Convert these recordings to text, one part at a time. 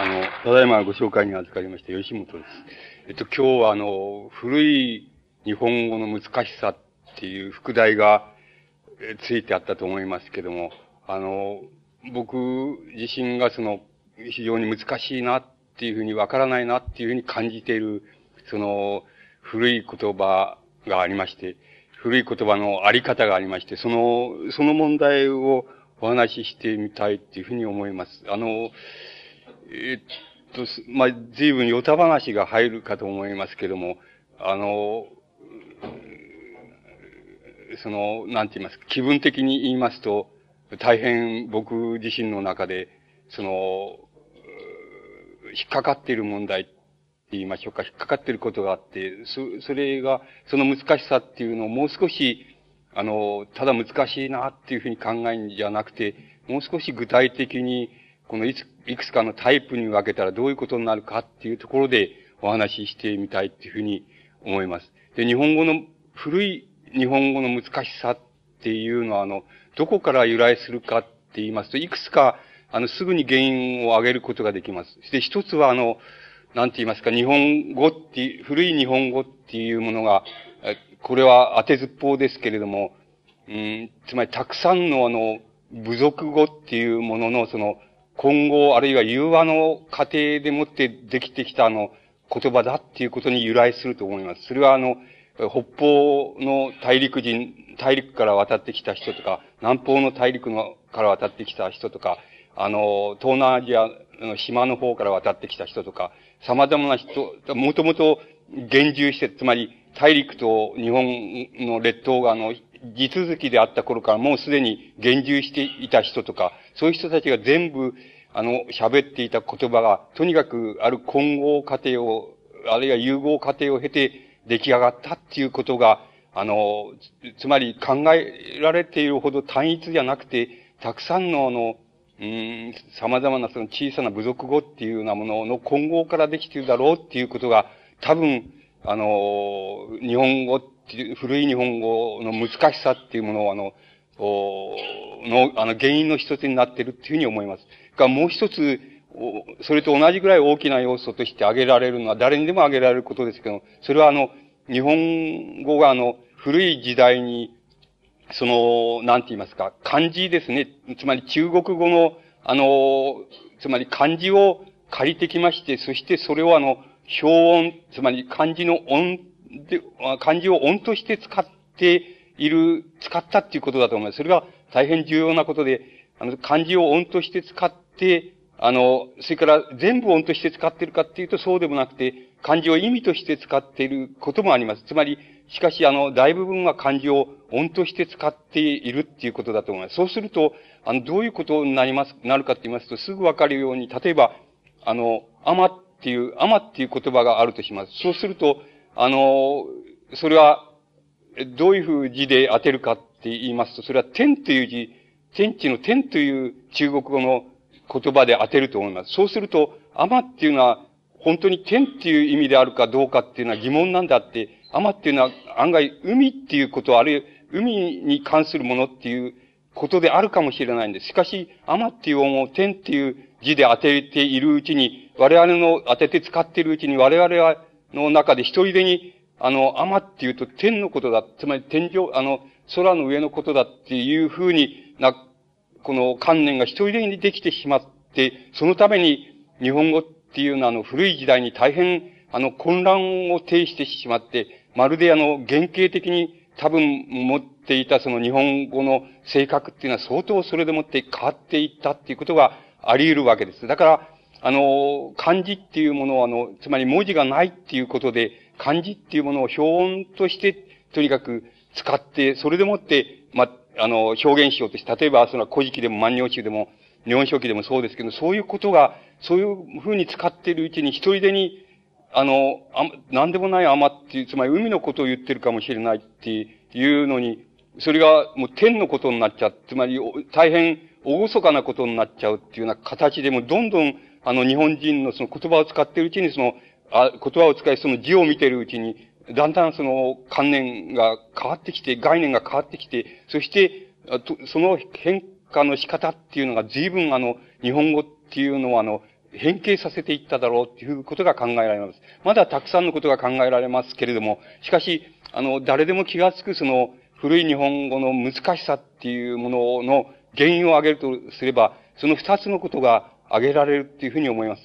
あの、ただいまご紹介に預かりました吉本です。えっと、今日はあの、古い日本語の難しさっていう副題がついてあったと思いますけども、あの、僕自身がその、非常に難しいなっていうふうにわからないなっていうふうに感じている、その、古い言葉がありまして、古い言葉のあり方がありまして、その、その問題をお話ししてみたいっていうふうに思います。あの、えっと、まあ、随分ヨタ話が入るかと思いますけども、あの、その、なんて言いますか、気分的に言いますと、大変僕自身の中で、その、引っかかっている問題って言いましょうか、引っかかっていることがあって、そ、それが、その難しさっていうのをもう少し、あの、ただ難しいなっていうふうに考えるんじゃなくて、もう少し具体的に、このいつ、いくつかのタイプに分けたらどういうことになるかっていうところでお話ししてみたいっていうふうに思います。で、日本語の、古い日本語の難しさっていうのは、あの、どこから由来するかって言いますと、いくつか、あの、すぐに原因を挙げることができます。で、一つは、あの、なんて言いますか、日本語って、古い日本語っていうものが、これは当てずっぽうですけれども、うん、つまりたくさんのあの、部族語っていうものの、その、今後、あるいは融和の過程でもってできてきたあの、言葉だっていうことに由来すると思います。それはあの、北方の大陸人、大陸から渡ってきた人とか、南方の大陸のから渡ってきた人とか、あの、東南アジアの島の方から渡ってきた人とか、様々な人、もともと現住して、つまり大陸と日本の列島があの、地続きであった頃からもうすでに現住していた人とか、そういう人たちが全部、あの、喋っていた言葉が、とにかくある混合過程を、あるいは融合過程を経て出来上がったっていうことが、あの、つまり考えられているほど単一じゃなくて、たくさんのあの、うん、様々なその小さな部族語っていうようなものの混合からできているだろうっていうことが、多分、あの、日本語って、古い日本語の難しさっていうものを、あの、の、あの、原因の一つになっているっていうふうに思います。が、もう一つ、それと同じぐらい大きな要素として挙げられるのは、誰にでも挙げられることですけど、それはあの、日本語があの、古い時代に、その、なんて言いますか、漢字ですね。つまり中国語の、あの、つまり漢字を借りてきまして、そしてそれをあの、表音、つまり漢字の音で、漢字を音として使っている、使ったっていうことだと思います。それが大変重要なことで、あの、漢字を音として使って、あの、それから全部音として使っているかっていうとそうでもなくて、漢字を意味として使っていることもあります。つまり、しかし、あの、大部分は漢字を音として使っているっていうことだと思います。そうすると、あの、どういうことになります、なるかって言いますと、すぐわかるように、例えば、あの、アマっていう、アマっていう言葉があるとします。そうすると、あの、それは、どういうふう字で当てるかって言いますと、それは天という字、天地の天という中国語の言葉で当てると思います。そうすると、アマっていうのは、本当に天っていう意味であるかどうかっていうのは疑問なんだって、アマっていうのは案外海っていうこと、あるいは海に関するものっていうことであるかもしれないんです。しかし、アマっていう音を天っていう字で当てているうちに、我々の当てて使っているうちに我々はの中で一人でに、あの、アマっていうと天のことだ。つまり天井、あの、空の上のことだっていうふうにな、この観念が一人でにできてしまって、そのために日本語っていうのはあの古い時代に大変あの混乱を呈してしまって、まるであの原型的に多分持っていたその日本語の性格っていうのは相当それでもって変わっていったっていうことがあり得るわけです。だから、あの、漢字っていうものを、あの、つまり文字がないっていうことで、漢字っていうものを表音として、とにかく使って、それでもって、ま、あの、表現しようとして、例えば、その古事記でも万葉集でも、日本書紀でもそうですけど、そういうことが、そういうふうに使っているうちに、一人でに、あの、あ、なんでもない甘っていう、つまり海のことを言ってるかもしれないっていうのに、それがもう天のことになっちゃう。つまり、大変、厳かなことになっちゃうっていうような形でも、どんどん、あの、日本人のその言葉を使っているうちに、その、あ言葉を使い、その字を見ているうちに、だんだんその観念が変わってきて、概念が変わってきて、そして、その変化の仕方っていうのが随分あの、日本語っていうのはあの、変形させていっただろうっていうことが考えられます。まだたくさんのことが考えられますけれども、しかし、あの、誰でも気がつくその、古い日本語の難しさっていうものの原因を挙げるとすれば、その二つのことが挙げられるっていうふうに思います。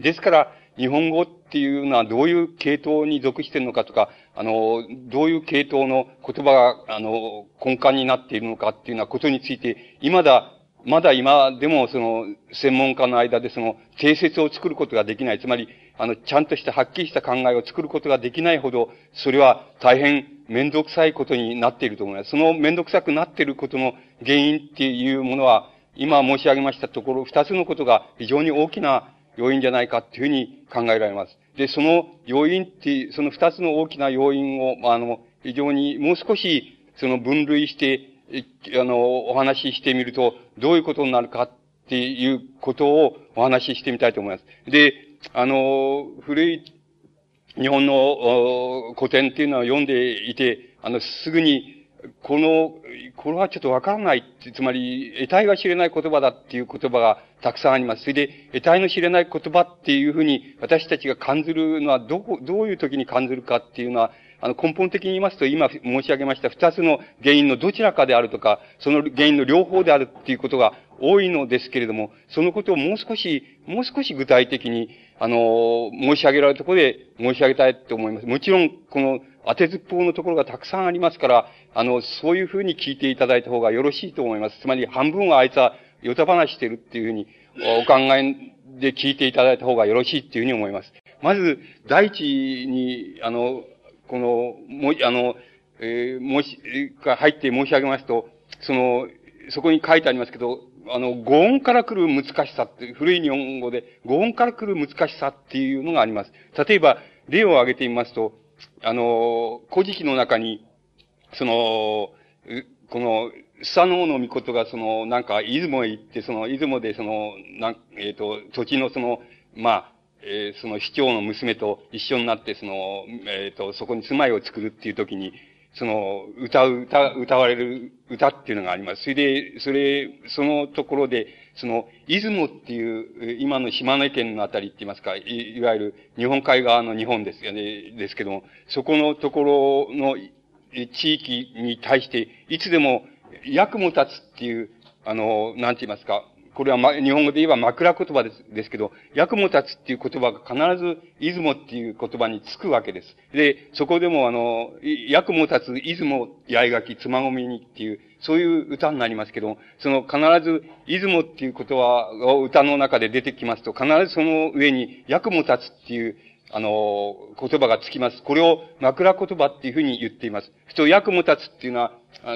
ですから、日本語っていうのはどういう系統に属しているのかとか、あの、どういう系統の言葉が、あの、根幹になっているのかっていうようなことについて、今だ、まだ今でもその、専門家の間でその、定説を作ることができない。つまり、あの、ちゃんとしたはっきりした考えを作ることができないほど、それは大変面倒くさいことになっていると思います。その面倒くさくなっていることの原因っていうものは、今申し上げましたところ、二つのことが非常に大きな要因じゃないかっていうふうに考えられます。で、その要因っていう、その二つの大きな要因を、あの、非常にもう少し、その分類して、あの、お話ししてみると、どういうことになるかっていうことをお話ししてみたいと思います。で、あの、古い日本の古典っていうのは読んでいて、あの、すぐにこの、これはちょっとわからないって、つまり、得体が知れない言葉だっていう言葉がたくさんあります。それで、得体の知れない言葉っていうふうに私たちが感じるのは、どこ、どういう時に感じるかっていうのは、あの、根本的に言いますと、今申し上げました二つの原因のどちらかであるとか、その原因の両方であるっていうことが多いのですけれども、そのことをもう少し、もう少し具体的に、あの、申し上げられるところで申し上げたいと思います。もちろん、この当てずっぽうのところがたくさんありますから、あの、そういうふうに聞いていただいた方がよろしいと思います。つまり、半分はあいつは、よた話してるっていうふうに、お考えで聞いていただいた方がよろしいっていうふうに思います。まず、第一に、あの、この、も、あの、えー、もし、が入って申し上げますと、その、そこに書いてありますけど、あの、語音から来る難しさって、古い日本語で、語音から来る難しさっていうのがあります。例えば、例を挙げてみますと、あの、古事記の中に、その、この、スサノオノミコトがその、なんか、出雲へ行って、その、出雲でその、なん、えっ、ー、と、土地のその、まあ、えー、その市長の娘と一緒になって、その、えっ、ー、と、そこに住まいを作るっていう時に、その、歌う、歌、歌われる歌っていうのがあります。それで、それ、そのところで、その、出雲っていう、今の島根県のあたりって言いますか、いいわゆる日本海側の日本ですよね、ですけども、そこのところの地域に対して、いつでも、役も立つっていう、あの、なんて言いますか、これは、ま、日本語で言えば枕言葉です、ですけど、役も立つっていう言葉が必ず、出雲っていう言葉につくわけです。で、そこでもあの、役も立つ、出雲、八重垣、つまごみにっていう、そういう歌になりますけど、その必ず、出雲っていう言葉を歌の中で出てきますと、必ずその上に、役も立つっていう、あの、言葉がつきます。これを枕言葉っていうふうに言っています。人、役も立つっていうのは、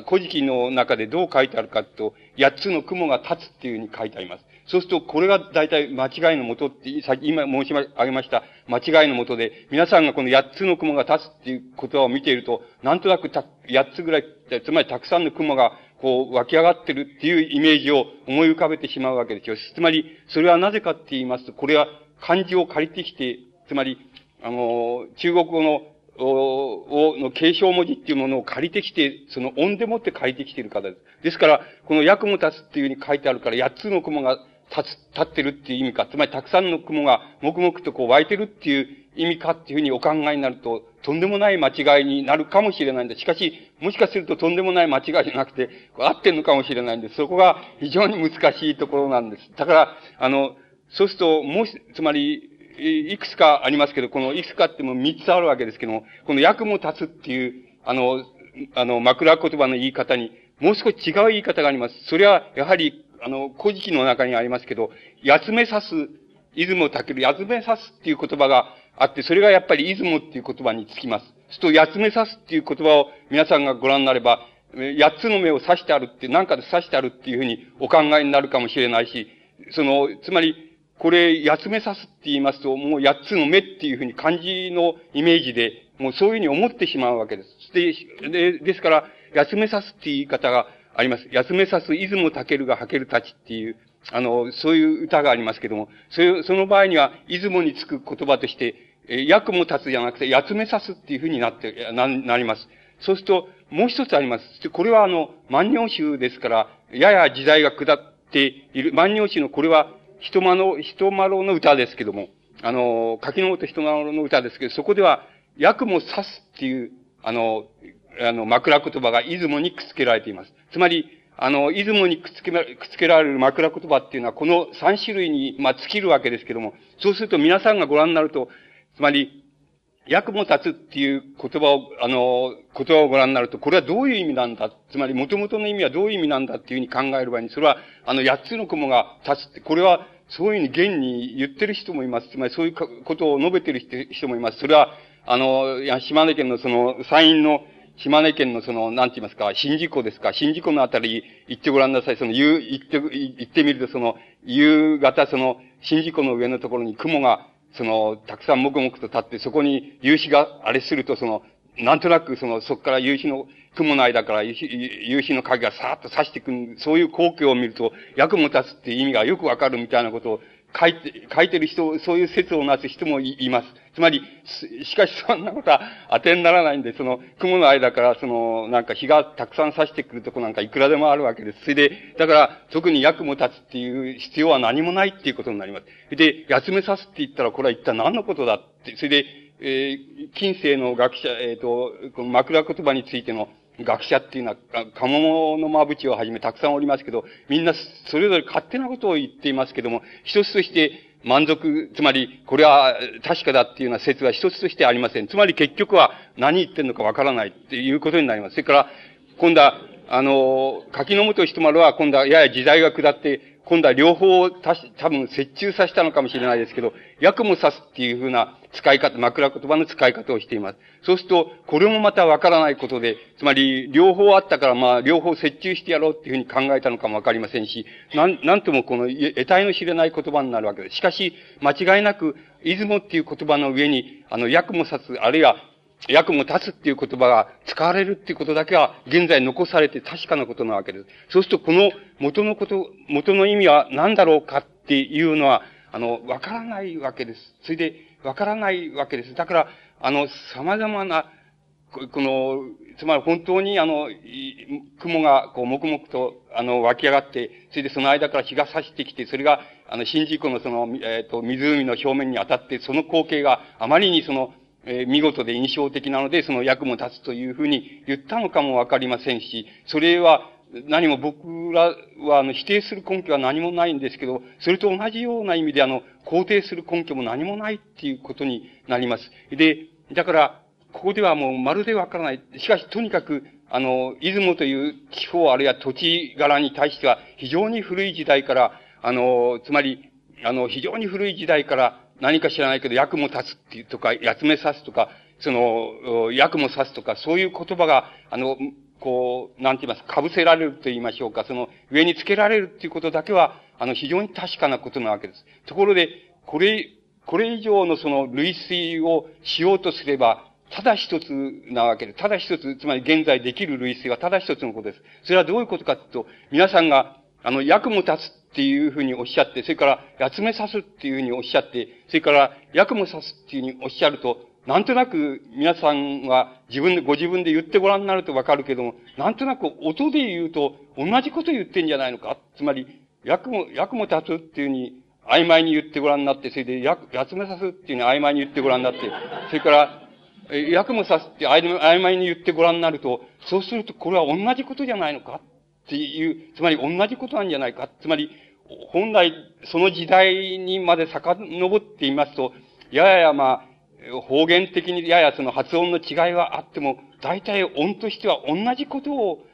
古事記の中でどう書いてあるかと、八つの雲が立つっていうふうに書いてあります。そうすると、これが大体間違いのもとって、さ今申し上げました間違いのもとで、皆さんがこの八つの雲が立つっていう言葉を見ていると、なんとなくた、八つぐらい、つまりたくさんの雲がこう湧き上がってるっていうイメージを思い浮かべてしまうわけですよ。つまり、それはなぜかって言いますと、これは漢字を借りてきて、つまり、あの、中国語のを、の継承文字っていうものを借りてきて、その音でもって借りてきている方です。ですから、この役も立つっていうふうに書いてあるから、八つの雲が立つ、立ってるっていう意味か、つまりたくさんの雲が黙々とこう湧いてるっていう意味かっていうふうにお考えになると、とんでもない間違いになるかもしれないんです。しかし、もしかするととんでもない間違いじゃなくて、合ってんのかもしれないんです。そこが非常に難しいところなんです。だから、あの、そうすると、もし、つまり、いくつかありますけど、このいくつかっても三つあるわけですけども、この役も立つっていう、あの、あの、枕言葉の言い方に、もう少し違う言い方があります。それは、やはり、あの、古事記の中にありますけど、休めさす、出雲たける、休めさすっていう言葉があって、それがやっぱり出雲っていう言葉につきます。すると、休めさすっていう言葉を皆さんがご覧になれば、八つの目を刺してあるって、何かで刺してあるっていうふうにお考えになるかもしれないし、その、つまり、これ、休めさすって言いますと、もう八つの目っていうふうに漢字のイメージで、もうそういうふうに思ってしまうわけです。で、でですから、休めさすって言い方があります。休めさす、出雲たけるがはけるたちっていう、あの、そういう歌がありますけども、そ、その場合には、出雲につく言葉として、え、役も立つじゃなくて、休めさすっていうふうになって、な、なります。そうすると、もう一つあります。これはあの、万葉集ですから、やや時代が下っている、万葉集のこれは、人間の、人丸の歌ですけども、あの、柿の本人丸の歌ですけど、そこでは、役も刺すっていう、あの、あの、枕言葉が出雲にくっつけられています。つまり、あの、出雲にくっつけ、くっつけられる枕言葉っていうのは、この3種類に、まあ、尽きるわけですけども、そうすると皆さんがご覧になると、つまり、役も立つっていう言葉を、あの、言葉をご覧になると、これはどういう意味なんだ？つまり、元々の意味はどういう意味なんだっていうふうに考える場合に、それは、あの、八つの雲が立つって、これは、そういうふうに現に言ってる人もいます。つまり、そういうことを述べてる人もいます。それは、あの、島根県のその、山陰の、島根県のその、なんて言いますか、新宿湖ですか、新宿湖のあたり行ってごらんなさい。その、夕、行って、行ってみると、その、夕方、その、新宿湖の上のところに雲が、その、たくさん黙々と立って、そこに夕日があれすると、その、なんとなくその、そこから夕日の、雲の間から夕日の影がさーっと差してくる、そういう光景を見ると、役も立つっていう意味がよくわかるみたいなことを書いて、書いてる人、そういう説をなす人もいます。つまり、しかしそんなことは当てにならないんで、その、雲の間から、その、なんか日がたくさん差してくるとこなんかいくらでもあるわけです。それで、だから、特に役も立つっていう必要は何もないっていうことになります。で、休めさすって言ったら、これは一体何のことだって、それで、えー、近世の学者、えっ、ー、と、この枕言葉についての学者っていうのは、かものまぶちをはじめたくさんおりますけど、みんなそれぞれ勝手なことを言っていますけども、一つとして満足、つまり、これは確かだっていうような説は一つとしてありません。つまり結局は何言ってんのかわからないっていうことになります。それから、今度は、あの、柿の本人丸は今度はやや時代が下って、今度は両方たし多分折衷させたのかもしれないですけど、役も指すっていうふうな使い方、枕言葉の使い方をしています。そうすると、これもまたわからないことで、つまり、両方あったから、まあ、両方折衷してやろうっていうふうに考えたのかもわかりませんし、なん、なんともこの、得体の知れない言葉になるわけです。しかし、間違いなく、出雲っていう言葉の上に、あの、役も指す、あるいは、役も立つっていう言葉が使われるっていうことだけは現在残されて確かなことなわけです。そうするとこの元のこと、元の意味は何だろうかっていうのは、あの、わからないわけです。それで、わからないわけです。だから、あの、様々な、この、つまり本当にあの、雲がこう、黙々と、あの、湧き上がって、それでその間から日が差してきて、それが、あの、新宿のその、えっ、ー、と、湖の表面に当たって、その光景があまりにその、えー、見事で印象的なので、その役も立つというふうに言ったのかもわかりませんし、それは何も僕らはあの否定する根拠は何もないんですけど、それと同じような意味であの、肯定する根拠も何もないっていうことになります。で、だから、ここではもうまるでわからない。しかし、とにかく、あの、出雲という地方あるいは土地柄に対しては非常に古い時代から、あの、つまり、あの、非常に古い時代から何か知らないけど、役も立つっていうとか、やつめさすとか、その、役も刺すとか、そういう言葉が、あの、こう、なんて言いますか、被せられると言いましょうか、その、上につけられるっていうことだけは、あの、非常に確かなことなわけです。ところで、これ、これ以上のその類推をしようとすれば、ただ一つなわけです。ただ一つ、つまり現在できる類推はただ一つのことです。それはどういうことかというと、皆さんが、あの、役も立つっていうふうにおっしゃって、それから、やつめさすっていうふうにおっしゃって、それから、役もさすっていうふうにおっしゃると、なんとなく皆さんは自分で、ご自分で言ってごらんになるとわかるけども、なんとなく音で言うと同じこと言ってんじゃないのか？つまり、役も、役も立つっていうふうに曖昧に言ってごらんになって、それで、や、やつめさすっていうふうに曖昧に言ってごらんになって、それから、役もさすって曖昧に言ってごらんになると、そうするとこれは同じことじゃないのか？っていう、つまり同じことなんじゃないか？つまり、本来、その時代にまで遡っていますと、ややまあ、方言的にややその発音の違いはあっても、大体音としては同じことを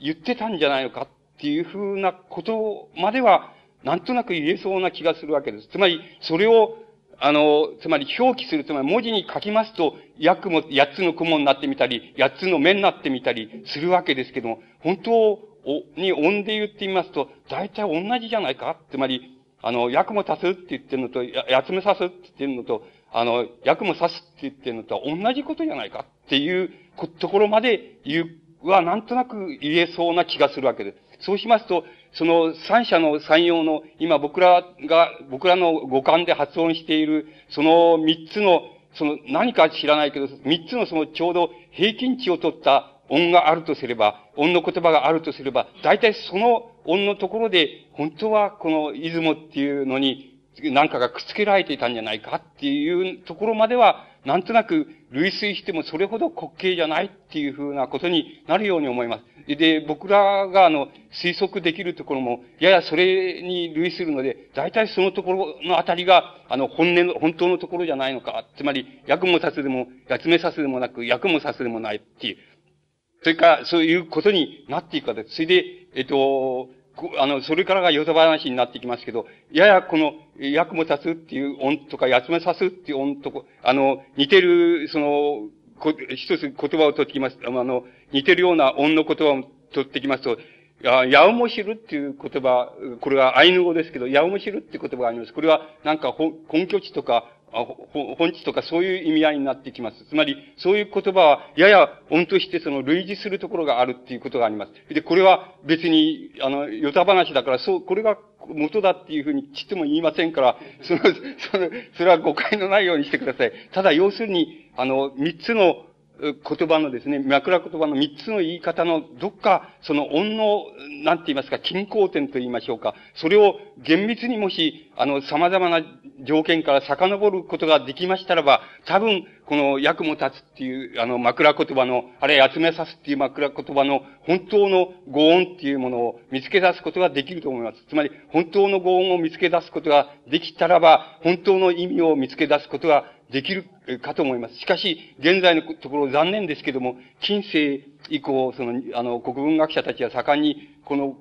言ってたんじゃないのかっていうふうなことまでは、なんとなく言えそうな気がするわけです。つまり、それを、あの、つまり表記する、つまり文字に書きますと、訳も八つの雲になってみたり、八つの目になってみたりするわけですけども、本当に音で言ってみますと、大体同じじゃないかつまり、あの、役も足すって言ってるのと、やつめさすって言ってるのと、あの、役も刺すって言ってるのとは同じことじゃないかっていうところまで言うは、なんとなく言えそうな気がするわけです。そうしますと、その三者の三様の、今僕らが、僕らの五感で発音している、その三つの、その何か知らないけど、三つのそのちょうど平均値を取った音があるとすれば、音の言葉があるとすれば、大体その音のところで、本当はこの出雲っていうのに、何かがくっつけられていたんじゃないかっていうところまでは、なんとなく類推してもそれほど滑稽じゃないっていうふうなことになるように思います。で、僕らがあの、推測できるところも、ややそれに類するので、大体そのところのあたりが、あの、本音の、本当のところじゃないのか。つまり、役もさすでも、やつめさすでもなく、役もさすでもないっていう。それから、そういうことになっていくかです。それで、えっと、あの、それからがヨタ話になってきますけど、ややこの、役も立つっていう音とか、やつめさすっていう音とか、あの、似てる、その、こ一つ言葉を取ってきます。あの、似てるような音の言葉を取ってきますと、や、やうもしるっていう言葉、これはアイヌ語ですけど、やうもしるっていう言葉があります。これはなんか根拠地とか、本地とかそういう意味合いになってきます。つまり、そういう言葉は、やや音としてその類似するところがあるっていうことがあります。で、これは別に、あの、ヨタ話だから、そう、これが元だっていうふうにちっとも言いませんから、その、その、それは誤解のないようにしてください。ただ、要するに、あの、三つの言葉のですね、枕言葉の三つの言い方のどっか、その音の、なんて言いますか、均衡点と言いましょうか。それを厳密にもし、あの、様々な条件から遡ることができましたらば、多分、この、役も立つっていう、あの、枕言葉の、あれ、集めさすっていう枕言葉の本当の語音っていうものを見つけ出すことができると思います。つまり、本当の語音を見つけ出すことができたらば、本当の意味を見つけ出すことができるかと思います。しかし、現在のところ残念ですけども、近世以降、その、あの、国文学者たちは盛んに、この、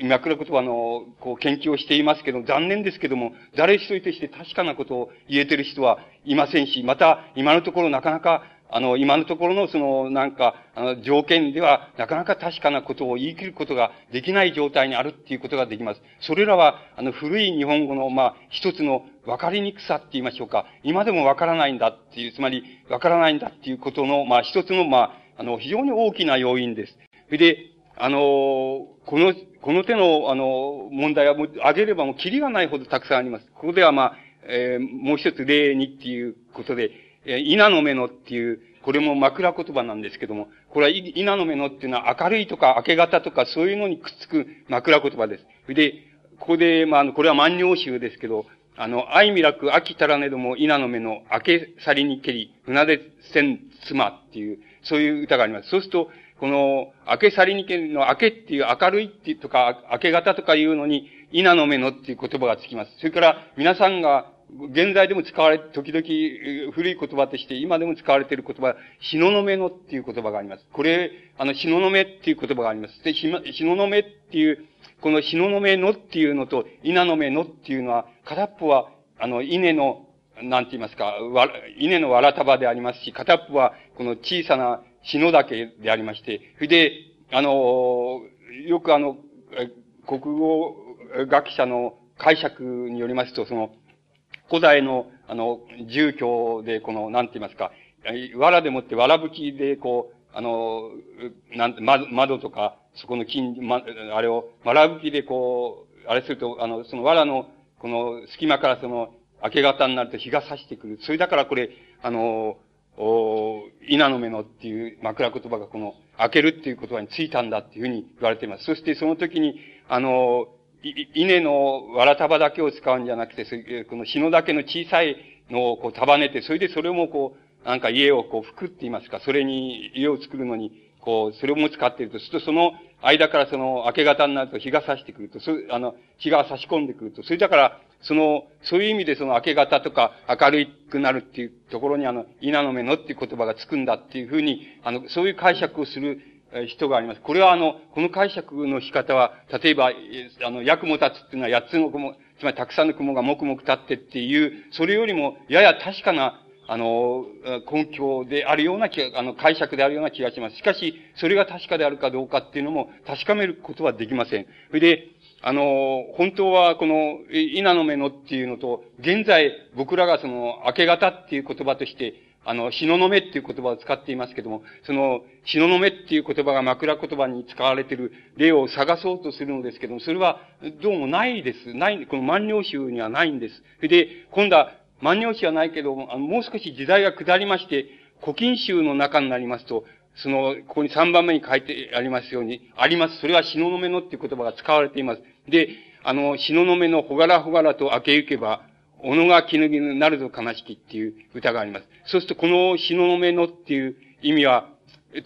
脈絡言葉の、こう、研究をしていますけど、残念ですけども、誰一人として確かなことを言えてる人はいませんし、また、今のところなかなか、あの、今のところのその、なんか、あの、条件では、なかなか確かなことを言い切ることができない状態にあるっていうことができます。それらは、あの、古い日本語の、まあ、一つの分かりにくさって言いましょうか。今でも分からないんだっていう、つまり、分からないんだっていうことの、まあ、一つの、まあ、あの、非常に大きな要因です。それで、あの、この、この手の、あの、問題はもう、挙げればもう、キリがないほどたくさんあります。ここでは、まあ、えー、もう一つ例にっていうことで、えー、稲の目のっていう、これも枕言葉なんですけども、これは稲の目のっていうのは明るいとか明け方とかそういうのにくっつく枕言葉です。で、ここで、まあ、これは万葉集ですけど、あの、愛みらく秋たらねども稲の目の明け去りにけり、船出せん妻っていう、そういう歌があります。そうすると、この、明け去りにけりの明けっていう明るいっていうとか、明け方とかいうのに、稲の目のっていう言葉がつきます。それから、皆さんが現在でも使われ、時々古い言葉として今でも使われている言葉、しののめのっていう言葉があります。これ、あの、しののめっていう言葉があります。で、しののめっていう、このしののめのっていうのと、稲のめのっていうのは、片っぽは、あの、稲の、なんて言いますか、わ、稲のわら束でありますし、片っぽは、この小さな篠岳でありまして、それで、あの、よくあの、国語学者の解釈によりますと、その、古代の、あの、住居で、この、なんて言いますか、藁でもって、藁吹きで、こう、あの、なんて、窓とか、そこの金、ま、あれを、藁吹きでこう、あれすると、あの、その藁の、この隙間からその、明け方になると日が差してくる。それだからこれ、あの、お稲の目のっていう枕言葉がこの、開けるっていう言葉についたんだっていうふうに言われています。そしてその時に、あの、稲のわら束だけを使うんじゃなくて、この篠だけの小さいのをこう束ねて、それでそれもこう、なんか家をこう、服って言いますか、それに家を作るのに、こう、それも使っていると、するとその間からその明け方になると日が差してくると、そあの、日が差し込んでくると、それだから、その、そういう意味でその明け方とか明るくなるっていうところにあの、稲の目のっていう言葉がつくんだっていうふうに、あの、そういう解釈をする人があります。これはあの、この解釈の仕方は、例えば、あの、役も立つっていうのは八つの雲、つまりたくさんの雲がもくもく立ってっていう、それよりも、やや確かな、あの、根拠であるような気、あの、解釈であるような気がします。しかし、それが確かであるかどうかっていうのも確かめることはできません。それで、あの、本当はこの、稲の目のっていうのと、現在僕らがその、明け方っていう言葉として、あの、しののめっていう言葉を使っていますけども、その、しののめっていう言葉が枕言葉に使われている例を探そうとするのですけども、それはどうもないです。ない、この万葉集にはないんです。で、今度は万葉集はないけども、あのもう少し時代が下りまして、古今集の中になりますと、その、ここに3番目に書いてありますように、あります。それは死ののめのっていう言葉が使われています。で、あの、死ののめのほがらほがらと明け行けば、おのが気のぎぬなるぞ悲しきっていう歌があります。そうすると、この死ののめのっていう意味は、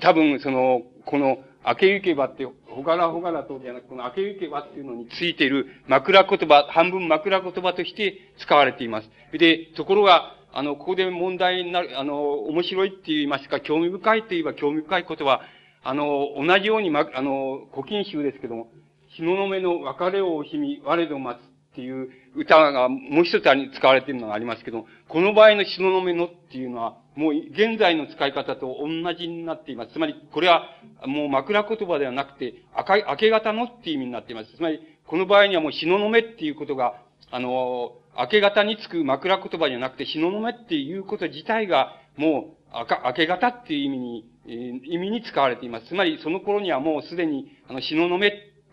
多分、その、この、明け行けばって、ほがらほがらとじゃなく、この明け行けばっていうのについている枕言葉、半分枕言葉として使われています。で、ところが、あの、ここで問題になる、あの、面白いって言いますか、興味深いって言えば興味深いことは、あの、同じように、ま、あの、古今集ですけども、日の目の別れを惜しみ、我ど待つっていう歌がもう一つ使われているのがありますけど、この場合の日の目のっていうのは、もう現在の使い方と同じになっています。つまり、これはもう枕言葉ではなくて、赤い、明け方のっていう意味になっています。つまり、この場合にはもう日の目っていうことが、あの、明け方につく枕言葉じゃなくて、東雲っていうこと自体が、もう、明け方っていう意味に、意味に使われています。つまり、その頃にはもうすでに、あの、東雲っ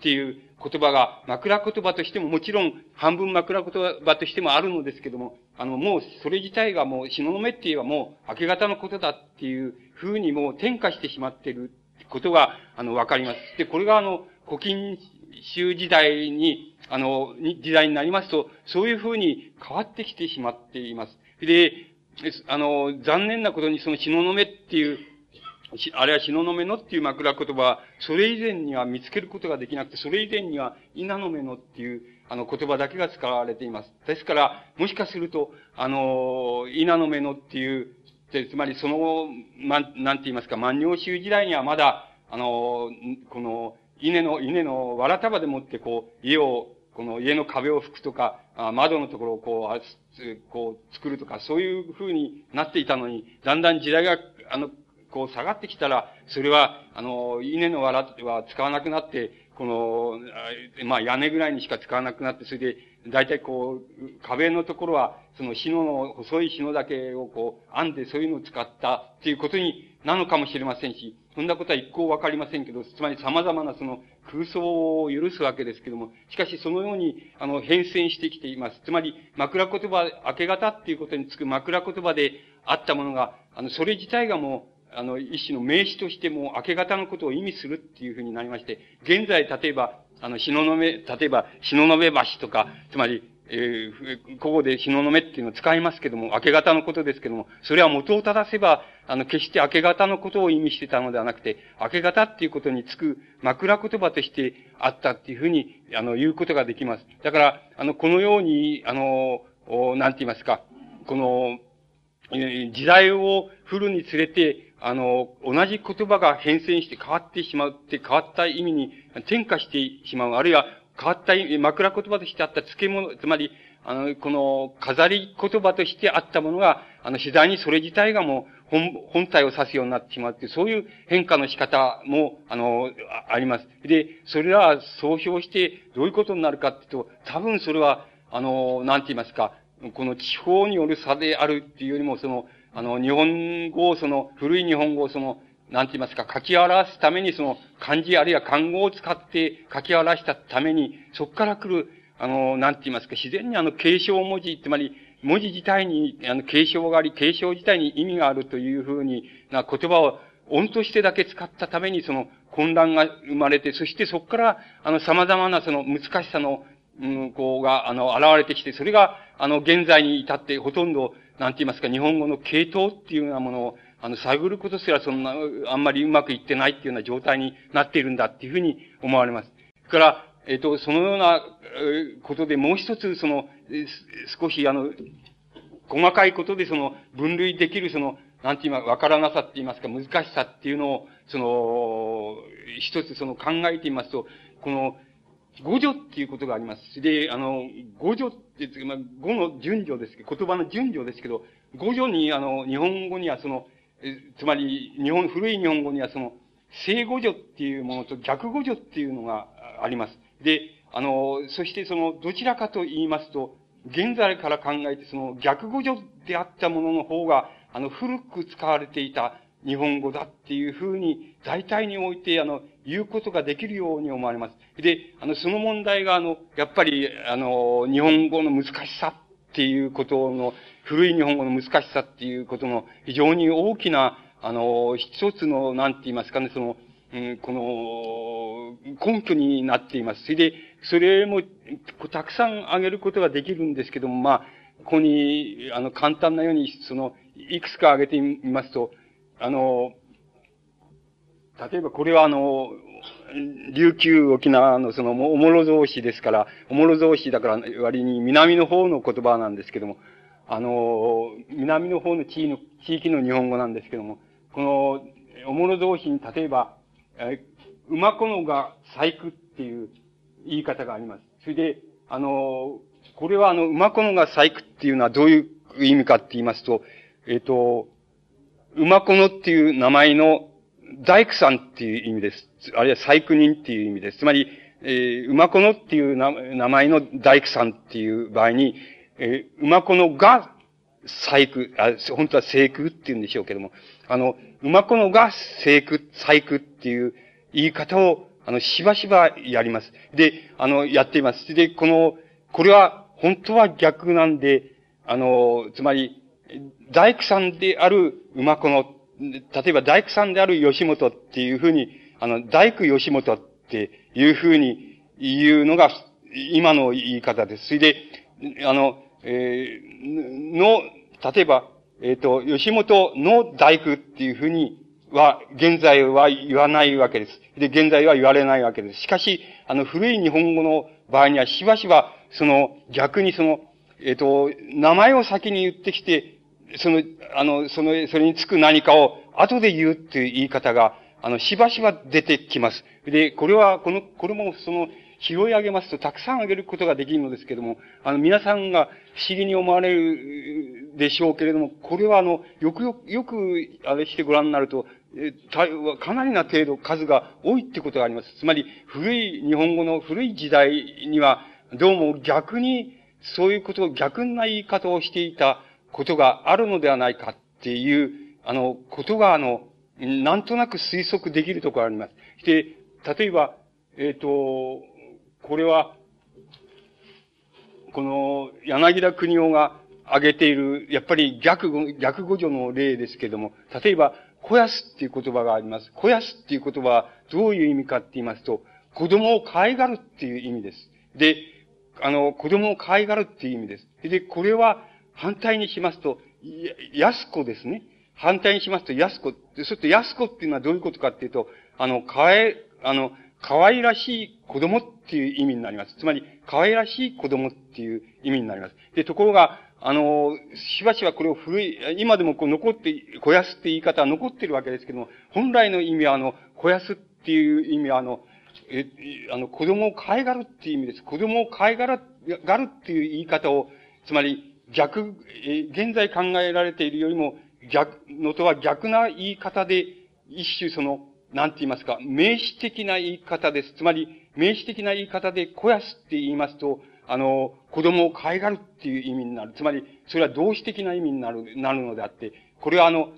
ていう言葉が、枕言葉としても、もちろん、半分枕言葉としてもあるのですけども、あの、もう、それ自体がもう、東雲って言えばもう、明け方のことだっていうふうにもう転化してしまっていることが、あの、わかります。で、これがあの、古今集時代に、あの、時代になりますと、そういうふうに変わってきてしまっています。で、あの、残念なことにその東雲っていう、あれは東雲のっていう枕言葉は、それ以前には見つけることができなくて、それ以前には稲の目のっていう、あの言葉だけが使われています。ですから、もしかすると、あの、稲の目のっていう、つまりその、ま、なんて言いますか、万葉集時代にはまだ、あの、この、稲の、稲のわら束でもってこう、家をこの家の壁を拭くとか、あ窓のところをこう、こう作るとか、そういう風になっていたのに、だんだん時代が、あの、こう下がってきたら、それは、あの、稲の藁は使わなくなって、この、まあ屋根ぐらいにしか使わなくなって、それで、大体こう、壁のところは、その篠の、細い篠だけをこう、編んでそういうのを使ったっていうことになのかもしれませんし、そんなことは一向わかりませんけど、つまり様々なその空想を許すわけですけども、しかしそのように、あの、変遷してきています。つまり、枕言葉、明け方っていうことにつく枕言葉であったものが、あの、それ自体がもう、あの、一種の名詞としても明け方のことを意味するっていうふうになりまして、現在、例えば、あの、日ののめ、例えば、日ののめ橋とか、つまり、えー、ここで日ののめっていうのを使いますけども、明け方のことですけども、それは元を正せば、あの、決して明け方のことを意味してたのではなくて、明け方っていうことにつく枕言葉としてあったっていうふうに、あの、言うことができます。だから、あの、このように、あの、なんて言いますか、この、時代を振るにつれて、あの、同じ言葉が変遷して変わってしまうって変わった意味に転化してしまう。あるいは変わった枕言葉としてあった漬物、つまり、あの、この飾り言葉としてあったものが、あの、次第にそれ自体がもう本、本体を指すようになってしまうって、そういう変化の仕方も、あの、あります。で、それらは総評してどういうことになるかっていうと、多分それは、あの、なんて言いますか、この地方による差であるっていうよりも、その、あの、日本語を、その、古い日本語を、その、なんて言いますか、書き表すためにその漢字あるいは漢語を使って書き表したために、そこから来る、あの、なんて言いますか、自然にあの継承文字、つまり、文字自体に、あの、継承があり、継承自体に意味があるというふうにな言葉を音としてだけ使ったために、その混乱が生まれて、そしてそこから、あの、様々なその難しさの、うん、こうが、あの、現れてきて、それが、あの、現在に至ってほとんど、なんて言いますか、日本語の系統っていうようなものを、あの、探ることすらそんな、あんまりうまくいってないっていうような状態になっているんだっていうふうに思われます。それから、えっ、ー、と、そのようなことでもう一つ、その、少しあの、細かいことでその、分類できるその、なんて言いますか、わからなさって言いますか、難しさっていうのを、その、一つその考えてみますと、この、語助っていうことがあります。で、あの、語助って、まあ、語の順序ですけど、言葉の順序ですけど、語助に、あの、日本語にはその、つまり、日本、古い日本語にはその、正語助っていうものと逆語助っていうのがあります。で、あの、そしてその、どちらかと言いますと、現在から考えてその逆語助であったものの方が、あの、古く使われていた日本語だっていうふうに、大体において、あの、言うことができるように思われます。で、あの、その問題が、あの、やっぱり、あの、日本語の難しさっていうことの、古い日本語の難しさっていうことの非常に大きな、あの、一つの、なんて言いますかね、その、うん、この、根拠になっています。それで、それも、たくさん挙げることができるんですけども、まあ、ここに、あの、簡単なように、その、いくつか挙げてみますと、あの、例えばこれはあの、琉球沖縄のその、おもろ造詞ですから、おもろ造詞だから割に南の方の言葉なんですけども、あの、南の方の地域の、地域の日本語なんですけども、この、おもろ造詞に例えば、え、馬子のが細工っていう言い方があります。それで、あの、これはあの、馬子のが細工っていうのはどういう意味かって言いますと、えっ、と、馬子のっていう名前の大工さんっていう意味です。あるいは細工人っていう意味です。つまり、えー、馬子のっていう名前の大工さんっていう場合に、えー、馬子のが細工、あ、本当は細工って言うんでしょうけども、あの、馬子のが細工、細工っていう言い方を、あの、しばしばやります。で、あの、やっています。で、この、これは、本当は逆なんで、あの、つまり、大工さんである馬子の例えば大工さんである吉本っていうふうに、あの、大工吉本っていうふうに言うのが今の言い方です。それで、あの、えー、の、例えば、えっ、ー、と、吉本の大工っていうふうには、現在は言わないわけです。で、現在は言われないわけです。しかし、あの、古い日本語の場合には、しばしば、その、逆にその、えっ、ー、と、名前を先に言ってきて、その、あの、その、それにつく何かを後で言うっていう言い方が、あの、しばしば出てきます。で、これは、この、これもその、拾い上げますと、たくさん上げることができるのですけれども、あの、皆さんが不思議に思われるでしょうけれども、これはあの、よくよく、よく、あれしてご覧になると、え、たかなりな程度数が多いってことがあります。つまり、古い日本語の古い時代には、どうも逆に、そういうことを逆な言い方をしていたことがあるのではないかっていう、あの、ことが、あの、なんとなく推測できるところがあります。で、例えば、えっ、ー、と、これは、この、柳田国夫が挙げている、やっぱり逆語、逆語助の例ですけども、例えば、肥やすっていう言葉があります。肥やすっていう言葉はどういう意味かって言いますと、子供を可愛がるっていう意味です。で、あの、子供を可愛がるっていう意味です。で、これは、反対にしますと、やすこですね。反対にしますと、やすこ。そうすると、やすこっていうのはどういうことかっていうと、あの、かわい、あの、可愛らしい子供っていう意味になります。つまり、可愛らしい子供っていう意味になります。で、ところが、あの、しばしばこれを古い、今でもこう残って、肥やすって言い方は残ってるわけですけども、本来の意味はあの、肥やすっていう意味はあの、え、あの、子供を可愛がるっていう意味です。子供を可愛がる、がるっていう言い方を、つまり、逆、え現在考えられているよりも逆、のとは逆な言い方で、一種その、なんて言いますか、名詞的な言い方です。つまり、名詞的な言い方で肥やすって言いますと、あの、子供を可愛がるっていう意味になる。つまり、それは動詞的な意味になる、なるのであって、これはあの、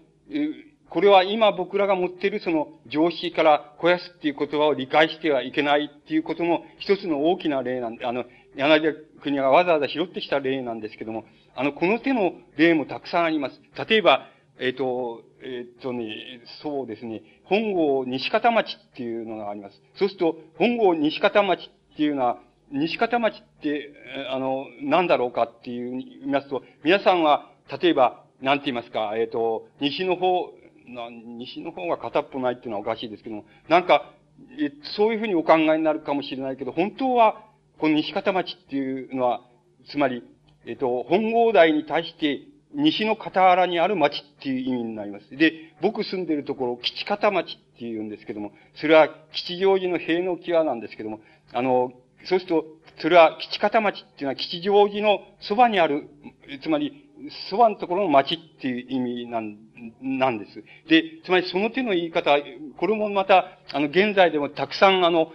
これは今僕らが持っているその常識から肥やすっていう言葉を理解してはいけないっていうことの一つの大きな例なんで、あの、柳田国がわざわざ拾ってきた例なんですけども、あの、この手の例もたくさんあります。例えば、えっ、ー、と、えっ、ー、とね、そうですね、本郷西方町っていうのがあります。そうすると、本郷西方町っていうのは、西方町って、あの、何だろうかっていう、言いますと、皆さんは、例えば、なんて言いますか、えっ、ー、と、西の方、西の方が片っぽないっていうのはおかしいですけども、なんか、えそういうふうにお考えになるかもしれないけど、本当は、この西方町っていうのは、つまり、えっ、と、本郷台に対して、西の傍原にある町っていう意味になります。で、僕住んでるところ、吉方町っていうんですけども、それは吉祥寺の塀の際なんですけども、あの、そうすると、それは吉方町っていうのは吉祥寺のそばにある、つまり、そばのところの町っていう意味なん、なんです。で、つまりその手の言い方、これもまた、あの、現在でもたくさん、あの、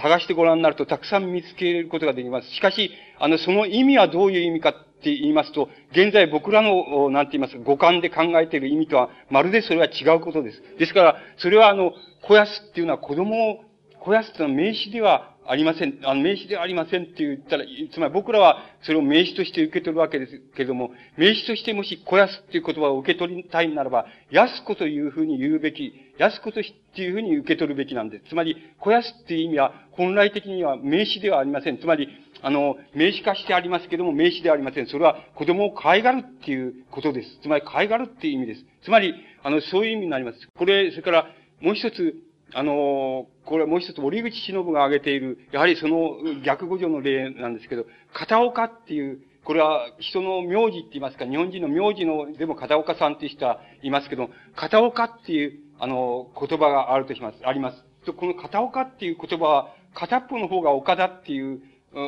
探してご覧になるとたくさん見つけることができます。しかし、あの、その意味はどういう意味かって言いますと、現在僕らの、なんて言いますか、五感で考えている意味とは、まるでそれは違うことです。ですから、それはあの、肥やすっていうのは子供を、肥やすっていうのは名詞ではありません、あの、名詞ではありませんって言ったら、つまり僕らはそれを名詞として受け取るわけですけれども、名詞としてもし肥やすっていう言葉を受け取りたいならば、安子というふうに言うべき、安子とっていうふうに受け取るべきなんです。つまり、肥やすっていう意味は、本来的には名詞ではありません。つまり、あの、名詞化してありますけども、名詞ではありません。それは子供を可愛がるっていうことです。つまり、可愛がるっていう意味です。つまり、あの、そういう意味になります。これ、それから、もう一つ、あの、これもう一つ、折口忍が挙げている、やはりその逆語助の例なんですけど、片岡っていう、これは人の名字って言いますか、日本人の名字の、でも片岡さんっていう人はいますけど、片岡っていう、あの、言葉があるとします、あります。この片岡っていう言葉は、片っぽの方が岡だっていう、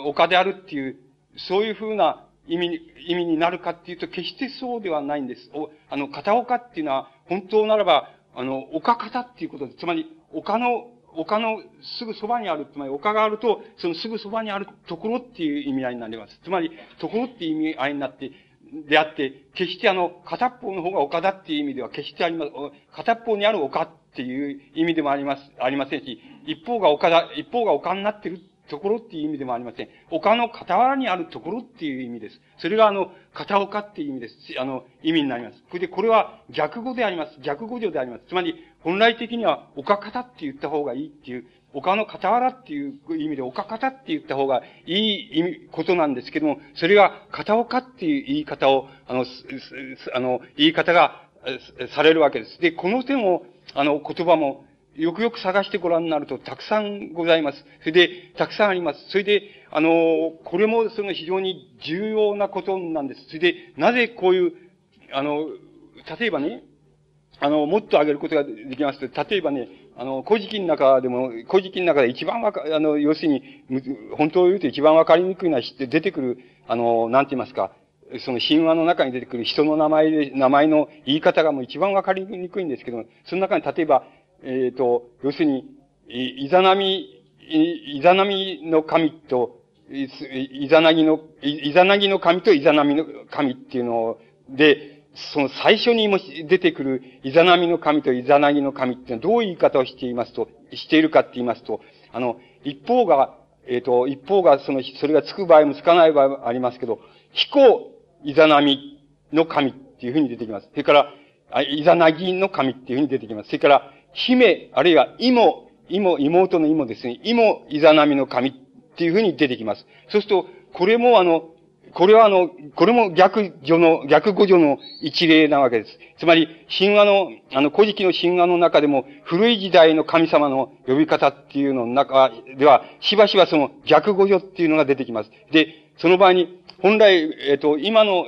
岡であるっていう、そういうふうな意味に、意味になるかっていうと、決してそうではないんです。おあの、片岡っていうのは、本当ならば、あの、岡方っていうことです。つまり、丘の、丘のすぐそばにある、つまり丘があると、そのすぐそばにあるところっていう意味合いになります。つまり、ところっていう意味合いになって、であって、決してあの、片方の方が丘だっていう意味では決してあります、片方にある丘っていう意味でもあります、ありませんし、一方が丘だ、一方が丘になってるところっていう意味でもありません。丘の傍らにあるところっていう意味です。それがあの、片岡っていう意味です。あの、意味になります。それで、これは逆語であります。逆語助であります。つまり、本来的には、丘方って言った方がいいっていう、丘の傍らっていう意味で、丘方って言った方がいい意味、ことなんですけども、それが、片岡っていう言い方を、あの、あの、言い方が、されるわけです。で、この点を、あの、言葉も、よくよく探してご覧になると、たくさんございます。それで、たくさんあります。それで、あの、これもその非常に重要なことなんです。それで、なぜこういう、あの、例えばね、あの、もっと挙げることができますと、例えばね、あの、古事記の中でも、古事記の中で一番わか、あの、要するに、本当を言うと一番わかりにくいのは出てくる、あの、なんて言いますか、その神話の中に出てくる人の名前で、名前の言い方がもう一番わかりにくいんですけども、その中に例えば、えっ、ー、と、要するに、いざなみ、いざなみの神と、いざなぎの、いざなぎの神といざなみの神っていうので、その最初にも出てくるイザナミの神とイザナギの神っていうのはどういう言い方をしていますと、しているかって言いますと、あの、一方が、えっ、ー、と、一方がその、それがつく場合もつかない場合もありますけど、彦イザナミの神っていうふうに出てきます。それから、イザナギの神っていうふうに出てきます。それから、姫、あるいは妹、妹、妹の妹ですね。妹、イザナミの神っていうふうに出てきます。そうすると、これもあの、これはあの、これも逆序の、逆語序の一例なわけです。つまり、神話の、あの、古事記の神話の中でも、古い時代の神様の呼び方っていうのの中では、しばしばその逆語序っていうのが出てきます。で、その場合に、本来、えっ、と、今の、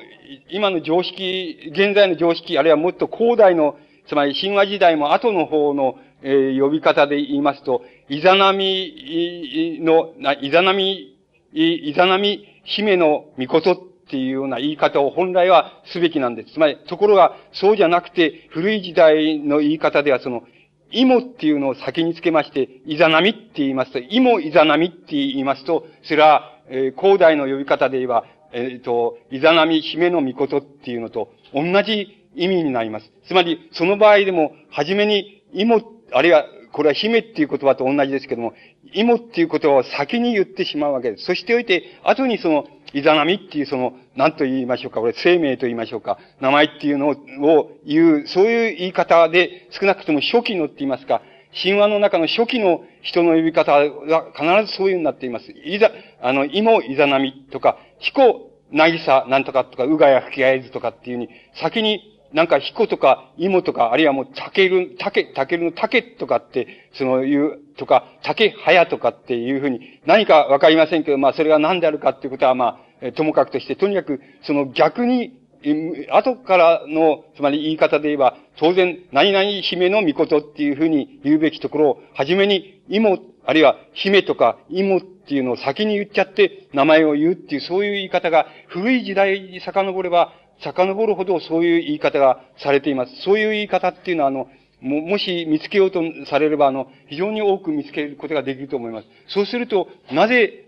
今の常識、現在の常識、あるいはもっと古代の、つまり神話時代も後の方の、えー、呼び方で言いますと、イザナミの、イザナミ、イザナミ姫の御事っていうような言い方を本来はすべきなんです。つまり、ところが、そうじゃなくて、古い時代の言い方では、その、芋っていうのを先につけまして、イザナミって言いますと、芋イザナミって言いますと、それは、えー、古代の呼び方で言えば、えっ、ー、と、イザナミ姫の御事っていうのと、同じ意味になります。つまり、その場合でも、はじめに、芋、あるいは、これは姫っていう言葉と同じですけども、芋っていう言葉を先に言ってしまうわけです。そしておいて、後にその、イザナミっていうその、何と言いましょうか、これ生命と言いましょうか、名前っていうのを言う、そういう言い方で、少なくとも初期のって言いますか、神話の中の初期の人の呼び方は必ずそういうようになっています。いざ、あの、芋イザナミとか、彦、なぎさ、なんとかとか、うがや吹き合えずとかっていうふうに、先になんか、彦とか、芋とか、あるいはもう、たける、たけ、たけるのたけとかって、そのいう、とか、たけはやとかっていうふうに、何かわかりませんけど、まあ、それが何であるかっていうことは、まあ、ともかくとして、とにかく、その逆に、後からの、つまり言い方で言えば、当然、何々姫の御事っていうふうに言うべきところを、はじめに、芋、あるいは姫とか芋っていうのを先に言っちゃって、名前を言うっていう、そういう言い方が、古い時代に遡れば、遡るほどそういう言い方がされています。そういう言い方っていうのは、あの、も、もし見つけようとされれば、あの、非常に多く見つけることができると思います。そうすると、なぜ、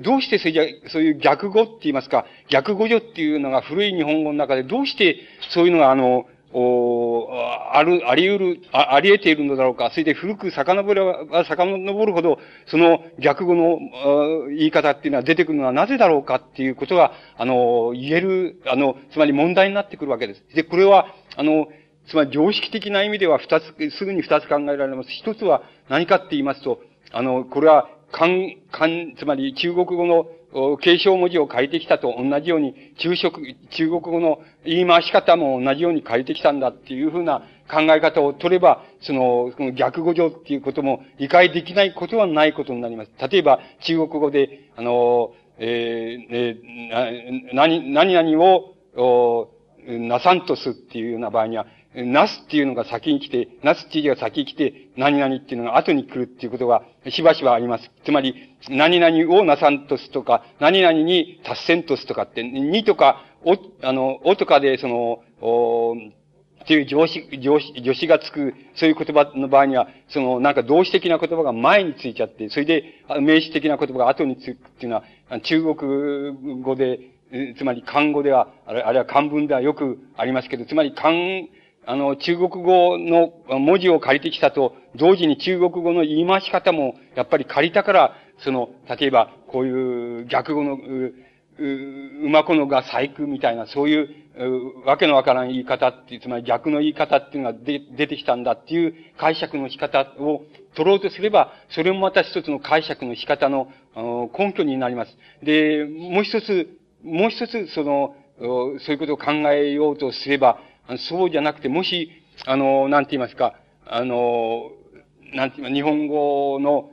どうしてそそういう逆語って言いますか、逆語助っていうのが古い日本語の中でどうしてそういうのがあの、おある、あり得る、ああり得ているのだろうか。それで古く遡れば、遡るほど、その逆語の言い方っていうのは出てくるのはなぜだろうかっていうことが、あの、言える、あの、つまり問題になってくるわけです。で、これは、あの、つまり常識的な意味では二つ、すぐに二つ考えられます。一つは何かって言いますと、あの、これは、漢、漢、つまり中国語の継承文字を借りてきたと同じように、中食、中国語の言い回し方も同じように借りてきたんだっていうふうな考え方を取れば、その、その逆語上っていうことも理解できないことはないことになります。例えば、中国語で、あの、えー、えー、何、何々を、なさんとすっていうような場合には、なすっていうのが先に来て、なすっていう字が先に来て、何々っていうのが後に来るっていうことがしばしばあります。つまり、何々をなさんとすとか、何々に達せんとすとかって、にとか、お、あの、おとかで、その、おっていう助詞、助詞、助詞がつく、そういう言葉の場合には、その、なんか動詞的な言葉が前についちゃって、それで、名詞的な言葉が後につくっていうのは、中国語で、つまり漢語では、あるいは漢文ではよくありますけど、つまり漢、あの、中国語の文字を借りてきたと、同時に中国語の言い回し方も、やっぱり借りたから、その、例えば、こういう逆語の、う、うまこのが細工みたいな、そういう、わけのわからん言い方っていう、つまり逆の言い方っていうのがで出てきたんだっていう解釈の仕方を取ろうとすれば、それもまた一つの解釈の仕方の根拠になります。で、もう一つ、もう一つ、その、そういうことを考えようとすれば、そうじゃなくて、もし、あの、なんて言いますか、あの、なんて言います日本語の、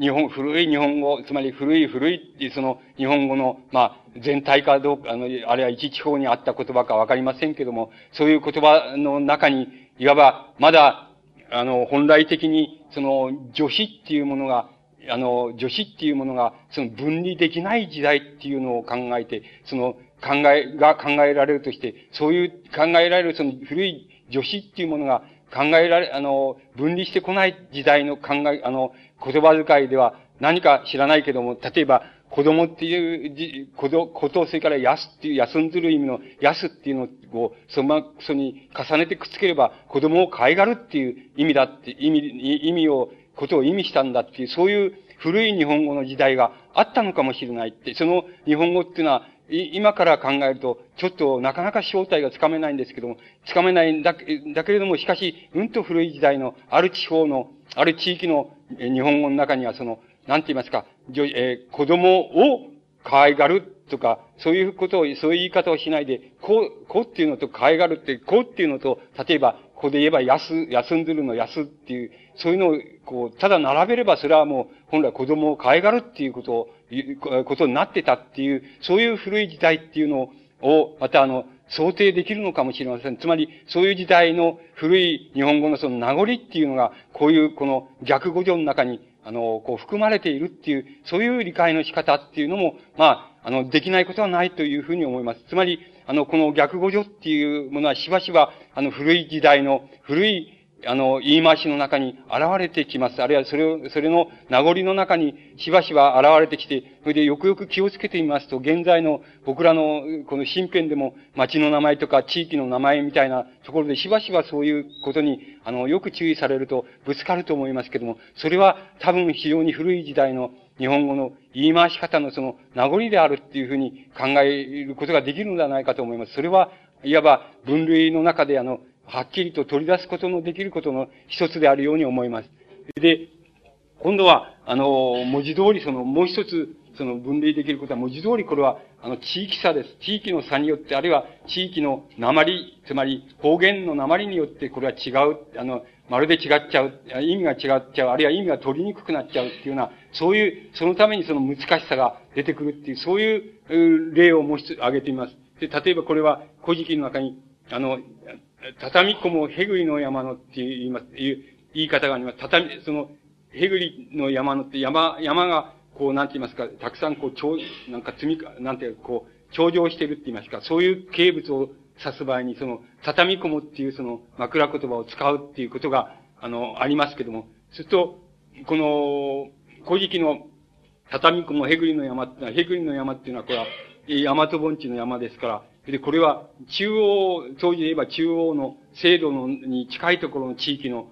日本、古い日本語、つまり古い古いっていうその日本語の、まあ、全体かどうか、あの、あるいは一地方にあった言葉かわかりませんけども、そういう言葉の中に、いわば、まだ、あの、本来的に、その、女子っていうものが、あの、女子っていうものが、その分離できない時代っていうのを考えて、その、考えが考えられるとして、そういう考えられるその古い女子っていうものが考えられ、あの、分離してこない時代の考え、あの、言葉遣いでは何か知らないけども、例えば、子供っていうこと、こと、それから安っていう、休んずる意味の安っていうのを、そのま、そに重ねてくっつければ、子供を可愛がるっていう意味だって、意味、意味を、ことを意味したんだっていう、そういう古い日本語の時代があったのかもしれないって、その日本語っていうのは、今から考えると、ちょっとなかなか正体がつかめないんですけども、つかめないんだだけれども、しかし、うんと古い時代の、ある地方の、ある地域の日本語の中には、その、なんて言いますか、えー、子供を可愛がるとか、そういうことを、そういう言い方をしないで、こう、こうっていうのと可愛がるって、こうっていうのと、例えば、ここで言えば、休、休んでるの休っていう、そういうのを、こう、ただ並べれば、それはもう、本来子供を可愛がるっていうことを、ことになってたっていう、そういう古い時代っていうのを、またあの、想定できるのかもしれません。つまり、そういう時代の古い日本語のその名残っていうのが、こういうこの逆語序の中に、あの、こう含まれているっていう、そういう理解の仕方っていうのも、まあ、あの、できないことはないというふうに思います。つまり、あの、この逆語序っていうものはしばしば、あの、古い時代の、古いあの、言い回しの中に現れてきます。あるいはそれを、それの名残の中にしばしば現れてきて、それでよくよく気をつけてみますと、現在の僕らのこの身辺でも町の名前とか地域の名前みたいなところでしばしばそういうことに、あの、よく注意されるとぶつかると思いますけども、それは多分非常に古い時代の日本語の言い回し方のその名残であるっていうふうに考えることができるのではないかと思います。それは、いわば分類の中であの、はっきりと取り出すことのできることの一つであるように思います。で、今度は、あの、文字通りその、もう一つ、その分類できることは、文字通りこれは、あの、地域差です。地域の差によって、あるいは地域の鉛、つまり方言の鉛によって、これは違う、あの、まるで違っちゃう、意味が違っちゃう、あるいは意味が取りにくくなっちゃうっていうような、そういう、そのためにその難しさが出てくるっていう、そういう例をもう一つ挙げてみます。で、例えばこれは、古事記の中に、あの、畳子もへぐりの山のって言います、いう言い方があります。畳、その、へぐりの山のって山、山が、こう、なんて言いますか、たくさんこう、超、なんか積み、なんていうか、こう、頂上してるって言いますか、そういう形物を指す場合に、その、畳子もっていうその、枕言葉を使うっていうことが、あの、ありますけども、すると、この、古事記の畳子もへぐりの山ってのは、へぐりの山っていうのは、これは、大和盆地の山ですから、で、これは中央、当時で言えば中央の制度のに近いところの地域の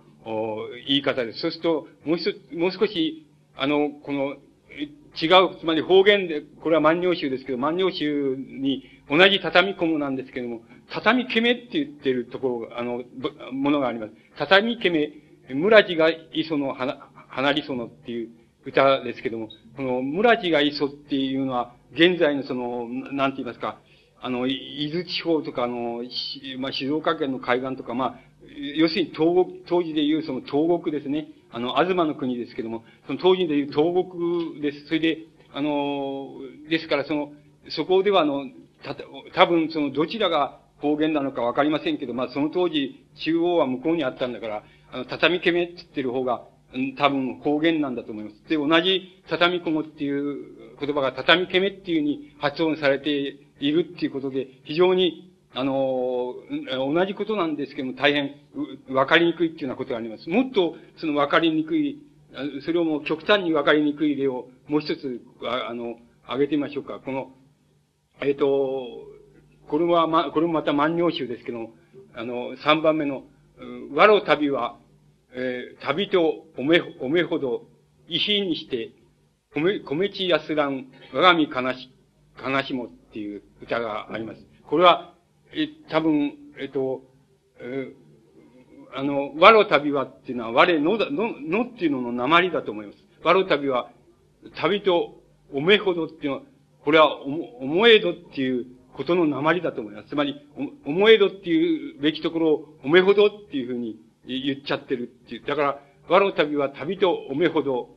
言い方です。そうすると、もう一つ、もう少し、あの、この、違う、つまり方言で、これは万葉集ですけど、万葉集に同じ畳込むなんですけども、畳けめって言ってるところ、あの、ものがあります。畳けめ、村地が磯の花、花りそのっていう歌ですけども、この村地が磯っていうのは、現在のその、なんて言いますか、あの、伊豆地方とか、あの、まあ、静岡県の海岸とか、まあ、要するに東国、当時でいうその東国ですね。あの、東の国ですけども、その当時でいう東国です。それで、あの、ですからその、そこではあの、た、多分そのどちらが方言なのかわかりませんけど、まあその当時、中央は向こうにあったんだから、あの、畳けめって言ってる方が、多分方言なんだと思います。で、同じ畳こもっていう言葉が畳けめっていうふうに発音されているっていうことで、非常にあの、同じことなんですけども、大変、わかりにくいっていうようなことがあります。もっと、そのわかりにくい、それをもう極端にわかりにくい例を、もう一つ、あの、挙げてみましょうか。この、えっ、ー、と、これは、ま、これもまた万葉集ですけどあの、三番目の、わろ旅は、えー、旅とおめ、おめほど、遺品にして、米、米地安らん、我が身悲し、悲しもっていう歌があります。これは、え、多分、えっと、えあの、和の旅はっていうのは、我のだ、の、のっていうのの鉛だと思います。和の旅は、旅とおめほどっていうのは、これはおも、思えどっていうことの鉛だと思います。つまり、お、思えどっていうべきところを、おめほどっていうふうに言っちゃってるっていう。だから、和の旅は旅とおめほど、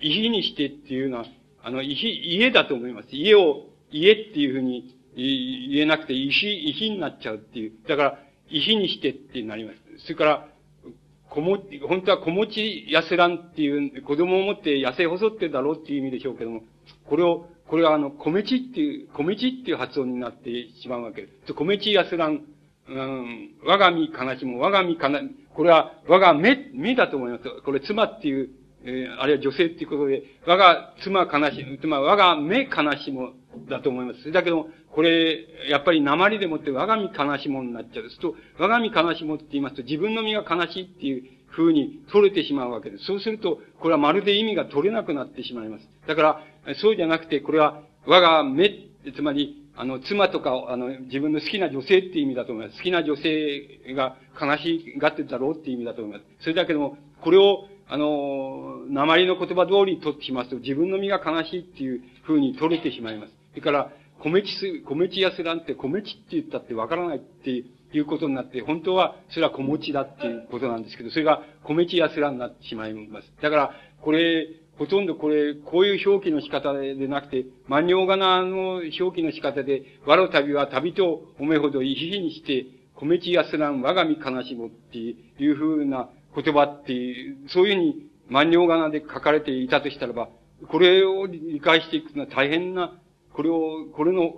意にしてっていうのは、あの、家だと思います。家を、家っていうふうに言えなくて、石、石になっちゃうっていう。だから、石にしてってなります。それから、子持ち、本当は子持ち痩せらんっていう、子供を持って痩せ細ってだろうっていう意味でしょうけども、これを、これはあの、米地っていう、米地っていう発音になってしまうわけです。米地安らん、うん、我が身悲しむ、我が身悲しこれは我が目、目だと思います。これ妻っていう、えー、あるいは女性っていうことで、我が妻悲しむ、つまり我が目悲しむだと思います。だけど、これ、やっぱり鉛でもって我が身悲しもになっちゃう。すと、我が身悲しもって言いますと、自分の身が悲しいっていう風に取れてしまうわけです。そうすると、これはまるで意味が取れなくなってしまいます。だから、そうじゃなくて、これは我が目、つまり、あの、妻とか、あの、自分の好きな女性っていう意味だと思います。好きな女性が悲しがってたろうっていう意味だと思います。それだけども、これを、あの、鉛の言葉通りに取ってしますと、自分の身が悲しいっていう風に取れてしまいます。それから、米地す、米地安なんて米地って言ったってわからないっていうことになって、本当はそれは小餅だっていうことなんですけど、それが米地安らになってしまいます。だから、これ、ほとんどこれ、こういう表記の仕方でなくて、万葉仮名の表記の仕方で、我の旅は旅とおめほどいひにして、米地安らん我が身悲しむっていうふうな言葉っていう、そういうふうに万葉仮名で書かれていたとしたらば、これを理解していくのは大変なこれを、これの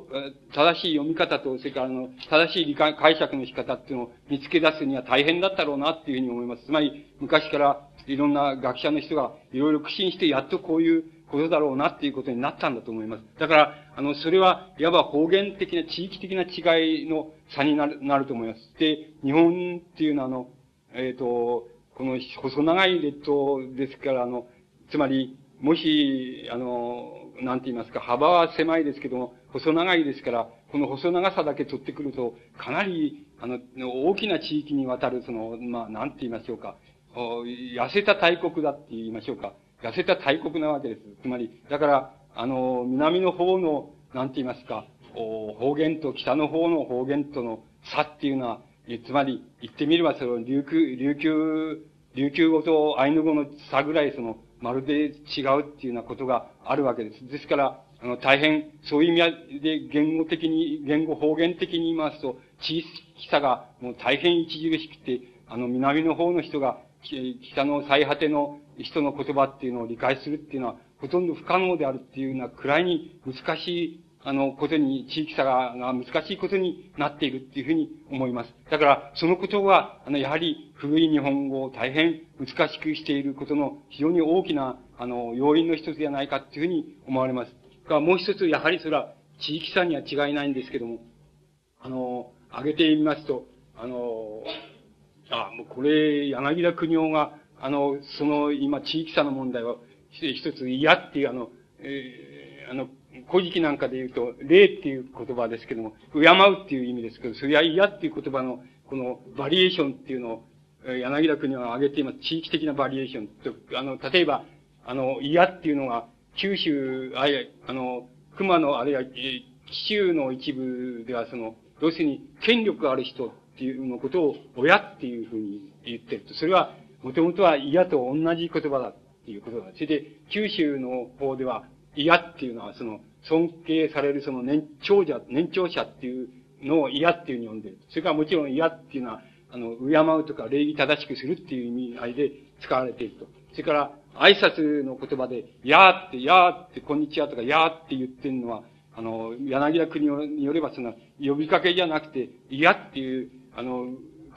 正しい読み方と、それからの正しい理解、解釈の仕方っていうのを見つけ出すには大変だったろうなっていうふうに思います。つまり、昔からいろんな学者の人がいろいろ苦心してやっとこういうことだろうなっていうことになったんだと思います。だから、あの、それは、いわば方言的な、地域的な違いの差になる、なると思います。で、日本っていうのは、あの、えっ、ー、と、この細長い列島ですから、あの、つまり、もし、あの、なんて言いますか、幅は狭いですけども、細長いですから、この細長さだけ取ってくると、かなり、あの、大きな地域にわたる、その、まあ、なんて言いましょうか、痩せた大国だって言いましょうか。痩せた大国なわけです。つまり、だから、あの、南の方の、なんて言いますか、方言と北の方の方言との差っていうのは、つまり、言ってみれば、その、琉球、琉球、琉球語とアイヌ語の差ぐらい、その、まるで違うっていうようなことがあるわけです。ですから、あの、大変、そういう意味で言語的に、言語方言的に言いますと、小さがもう大変著しくて、あの、南の方の人が、北の最果ての人の言葉っていうのを理解するっていうのは、ほとんど不可能であるっていうようなくらいに難しいあの、ことに、地域差が難しいことになっているっていうふうに思います。だから、そのことは、あの、やはり古い日本語を大変難しくしていることの非常に大きな、あの、要因の一つではないかっていうふうに思われます。が、もう一つ、やはりそれは地域差には違いないんですけども、あの、挙げてみますと、あの、あ、もうこれ、柳田国夫が、あの、その、今、地域差の問題は、一つ嫌っていう、あの、えー、あの、古事記なんかで言うと、霊っていう言葉ですけども、敬うっていう意味ですけど、それは嫌っていう言葉の、このバリエーションっていうのを、柳田国は挙げています。地域的なバリエーションと、あの、例えば、あの、嫌っていうのが、九州、あいあの、熊の、あるいは、紀州の一部では、その、要するに、権力ある人っていうのことを、親っていうふうに言ってると。それは、もともとは嫌と同じ言葉だっていうことだ。それで、九州の方では、嫌っていうのは、その、尊敬されるその年長者、年長者っていうのを嫌っていうふうに呼んでる。それからもちろん嫌っていうのは、あの、敬うとか礼儀正しくするっていう意味合いで使われていると。それから、挨拶の言葉で、やーって、やーって、こんにちはとか、やーって言ってるのは、あの、柳田国によれば、その、呼びかけじゃなくて、いやっていう、あの、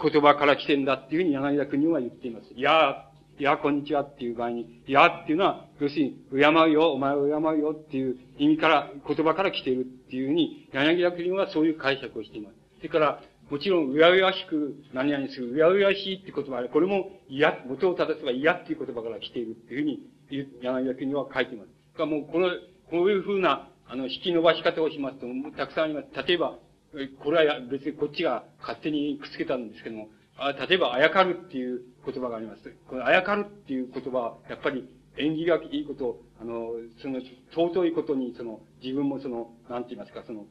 言葉から来てんだっていうふうに柳田国は言っています。いやいや、こんにちはっていう場合に、いやっていうのは、要するに、敬うよ、お前を敬うよっていう意味から、言葉から来ているっていうふうに、柳田国はそういう解釈をしています。それから、もちろん、うやうやしく何々する、うやうやしいって言葉あれ、これも嫌、元を正せば嫌っていう言葉から来ているっていうふうに、柳田国は書いています。だからもう、この、こういうふうな、あの、引き伸ばし方をしますと、たくさんあります。例えば、これは別にこっちが勝手にくっつけたんですけども、あ例えば、あやかるっていう言葉があります。このあやかるっていう言葉は、やっぱり縁起がいいこと、あの、その、尊いことに、その、自分もその、なんて言いますか、その、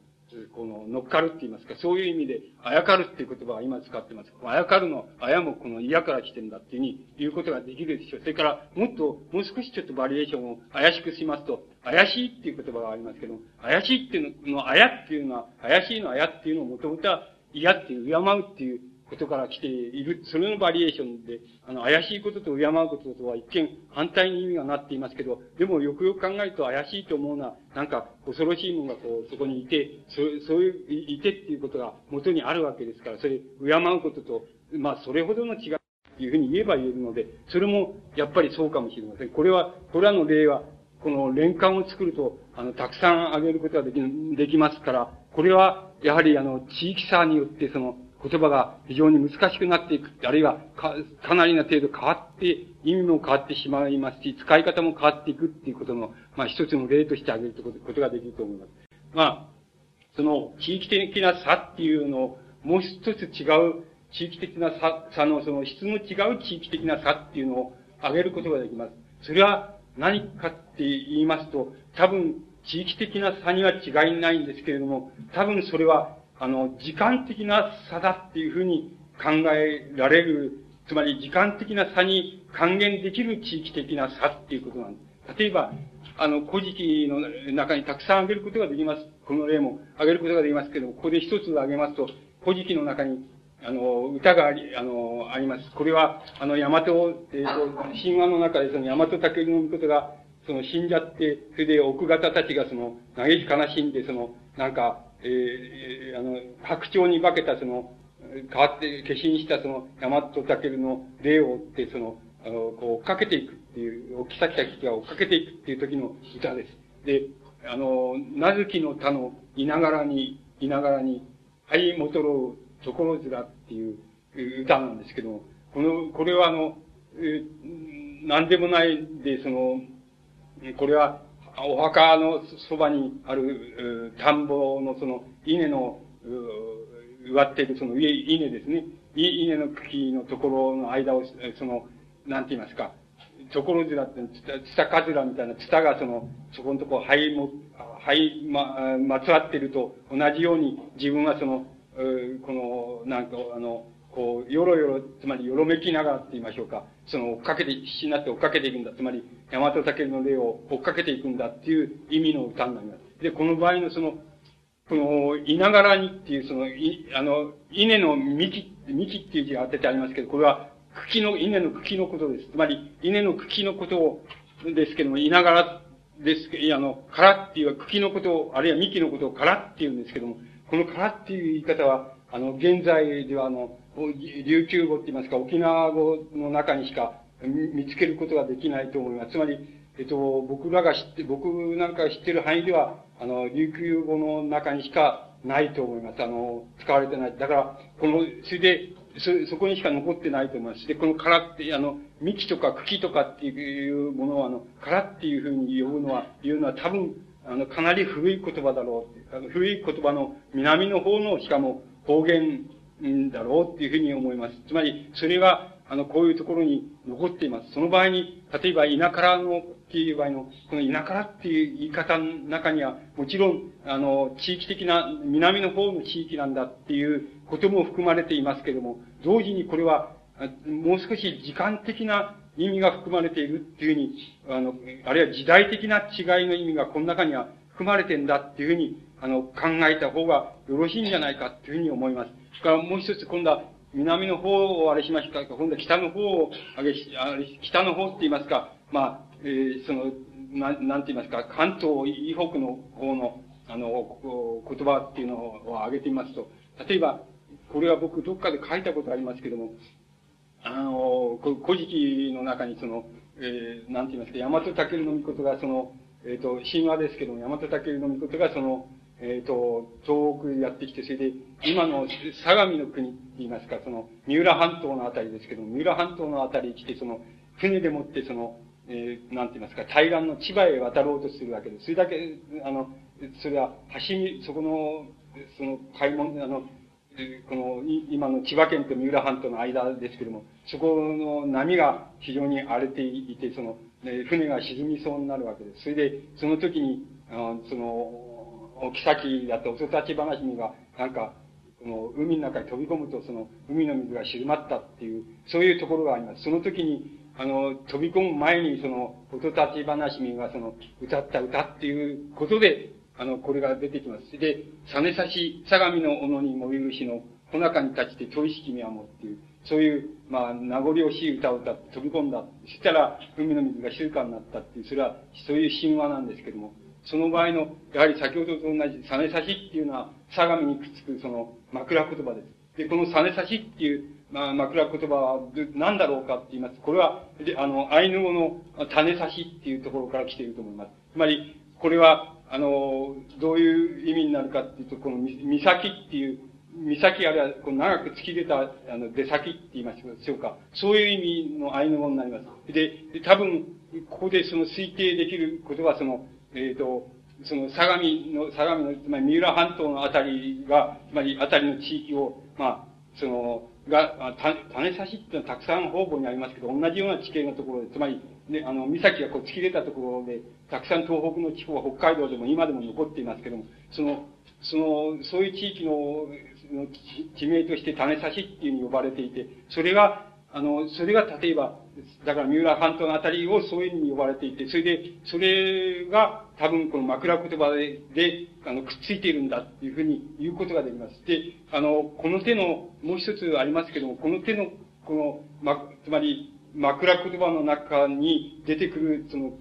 この、乗っかるって言いますか、そういう意味で、あやかるっていう言葉は今使ってます。あやかるの、あやもこの嫌から来てんだっていうふうに言うことができるでしょう。それから、もっと、もう少しちょっとバリエーションを怪しくしますと、怪しいっていう言葉がありますけど、怪しいっていうの、のあやっていうのは、怪しいのあやっていうのをもともとは嫌っていう、敬うっていうことから来ている、それのバリエーションで、あの、怪しいことと敬うこととは一見反対に意味がなっていますけど、でもよくよく考えると怪しいと思うのは、なんか恐ろしいものがこう、そこにいて、そそういう、いてっていうことが元にあるわけですから、それ、敬うことと、まあ、それほどの違いというふうに言えば言えるので、それもやっぱりそうかもしれません。これは、これらの例は、この連環を作ると、あの、たくさん挙げることができ、できますから、これは、やはりあの、地域差によって、その、言葉が非常に難しくなっていく、あるいはか、かなりな程度変わって、意味も変わってしまいますし、使い方も変わっていくっていうことの、まあ一つの例として挙げることができると思います。まあ、その地域的な差っていうのを、もう一つ違う地域的な差、差の、その質の違う地域的な差っていうのを挙げることができます。それは何かって言いますと、多分地域的な差には違いないんですけれども、多分それはあの、時間的な差だっていうふうに考えられる、つまり時間的な差に還元できる地域的な差っていうことなんです。例えば、あの、古事記の中にたくさん挙げることができます。この例も挙げることができますけど、ここで一つ挙げますと、古事記の中に、あの、歌があり、あの、あります。これは、あの、大和、えっ、ー、と、神話の中でその大和武のことが、その死んじゃって、それで奥方たちがその、嘆き悲しんで、その、なんか、えー、あの、白鳥に化けたその、変わって、化身したその、大和武の霊を追って、その、あの、こう、追っかけていくっていう、置き先たちが追っかけていくっていう時の歌です。で、あの、なずきの田のいながらに、いながらに、はいもとろう、ところづらっていう歌なんですけども、この、これはあの、えー、なんでもないで、その、これは、お墓のそばにある、田んぼのその、稲の、植わっているその稲ですね。稲の茎のところの間を、その、なんて言いますか、ところずらって、ツタカズラみたいなツタがその、そこのところ、灰も、灰、ま、まつわっていると同じように自分はその、この、なんか、あの、こう、よろよろ、つまりよろめきながらって言いましょうか。その、追っかけて、必死になって追っかけていくんだ。つまり、大和武の霊を追っかけていくんだっていう意味の歌になります。で、この場合のその、この、いながらにっていう、その、い、あの、稲の幹、幹っていう字が当ててありますけど、これは、茎の、稲の茎のことです。つまり、稲の茎のことを、ですけども、いながらですけど、あの、からっていう茎のことを、あるいは幹のことをからっていうんですけども、このからっていう言い方は、あの、現在ではあの、琉球語って言いますか、沖縄語の中にしか見つけることができないと思います。つまり、えっと、僕らが知って、僕なんか知ってる範囲では、あの、琉球語の中にしかないと思います。あの、使われてない。だから、この、それで、そ、そこにしか残ってないと思います。で、この殻って、あの、幹とか茎とかっていうものを、あの、殻っていうふうに呼ぶのは、言うのは多分、あの、かなり古い言葉だろう。あの古い言葉の南の方の、しかも方言だろうっていうふうに思います。つまり、それが、あの、こういうところに残っています。その場合に、例えば、田からのっていう場合の、この田からっていう言い方の中には、もちろん、あの、地域的な、南の方の地域なんだっていうことも含まれていますけれども、同時にこれは、もう少し時間的な意味が含まれているっていうふうに、あの、あるいは時代的な違いの意味がこの中には含まれてんだっていうふうに、あの、考えた方がよろしいんじゃないかっていうふうに思います。それからもう一つ今度は、南の方をあれしましたか、今度は北の方をあげし、あれ、北の方って言いますか、まあ、えー、その、ななんて言いますか、関東以北の方の、あの、言葉っていうのを挙げてみますと、例えば、これは僕どっかで書いたことありますけども、あの、古事記の中にその、えー、なんて言いますか、大和武の御事がその、えっ、ー、と、神話ですけども、大和武の御事がその、えっ、ー、と、東北やってきて、それで、今の相模の国って言いますか、その、三浦半島のあたりですけども、三浦半島のあたりに来て、その、船でもって、その、えー、なんて言いますか、対岸の千葉へ渡ろうとするわけです。それだけ、あの、それは、橋に、そこの、その、買い物、あの、この、今の千葉県と三浦半島の間ですけども、そこの波が非常に荒れていて、その、船が沈みそうになるわけです。それで、その時に、あその、お妃だった遅立ち話にが、なんか、この海の中に飛び込むと、その海の水が静まったっていう、そういうところがあります。その時に、あの、飛び込む前に、その、音立ち話みが、その、歌った歌っていうことで、あの、これが出てきます。で、実差し、相模の斧に燃えるしの、こ中に立ちて問いしきみはもっていう、そういう、まあ、名残惜しい歌を歌って飛び込んだ。そしたら、海の水が静かになったっていう、それは、そういう神話なんですけども、その場合の、やはり先ほどと同じ、サネサシっていうのは、相模にくっつくその枕言葉です。で、このサネサシっていう、まあ、枕言葉は何だろうかって言います。これは、あの、アイヌ語の種差しっていうところから来ていると思います。つまり、これは、あの、どういう意味になるかっていうと、この、み岬っていう、岬あるいは、この長く突き出た、あの、出先って言いましょうか。そういう意味のアイヌ語になります。で、多分、ここでその推定できることは、その、えっ、ー、と、その相模の、相模の、つまり三浦半島のあたりが、つまりあたりの地域を、まあ、その、が、た、種差しっていうのはたくさん方々にありますけど、同じような地形のところで、つまり、ね、あの、岬がこう突き出たところで、たくさん東北の地方は北海道でも今でも残っていますけども、その、その、そういう地域の、の地名として種差しっていうふうに呼ばれていて、それが、あの、それが例えば、だから三浦半島のあたりをそういうふうに呼ばれていて、それで、それが多分この枕言葉で、で、あの、くっついているんだっていうふうに言うことができます。で、あの、この手の、もう一つありますけども、この手の、この、ま、つまり、枕言葉の中に出てくる、その、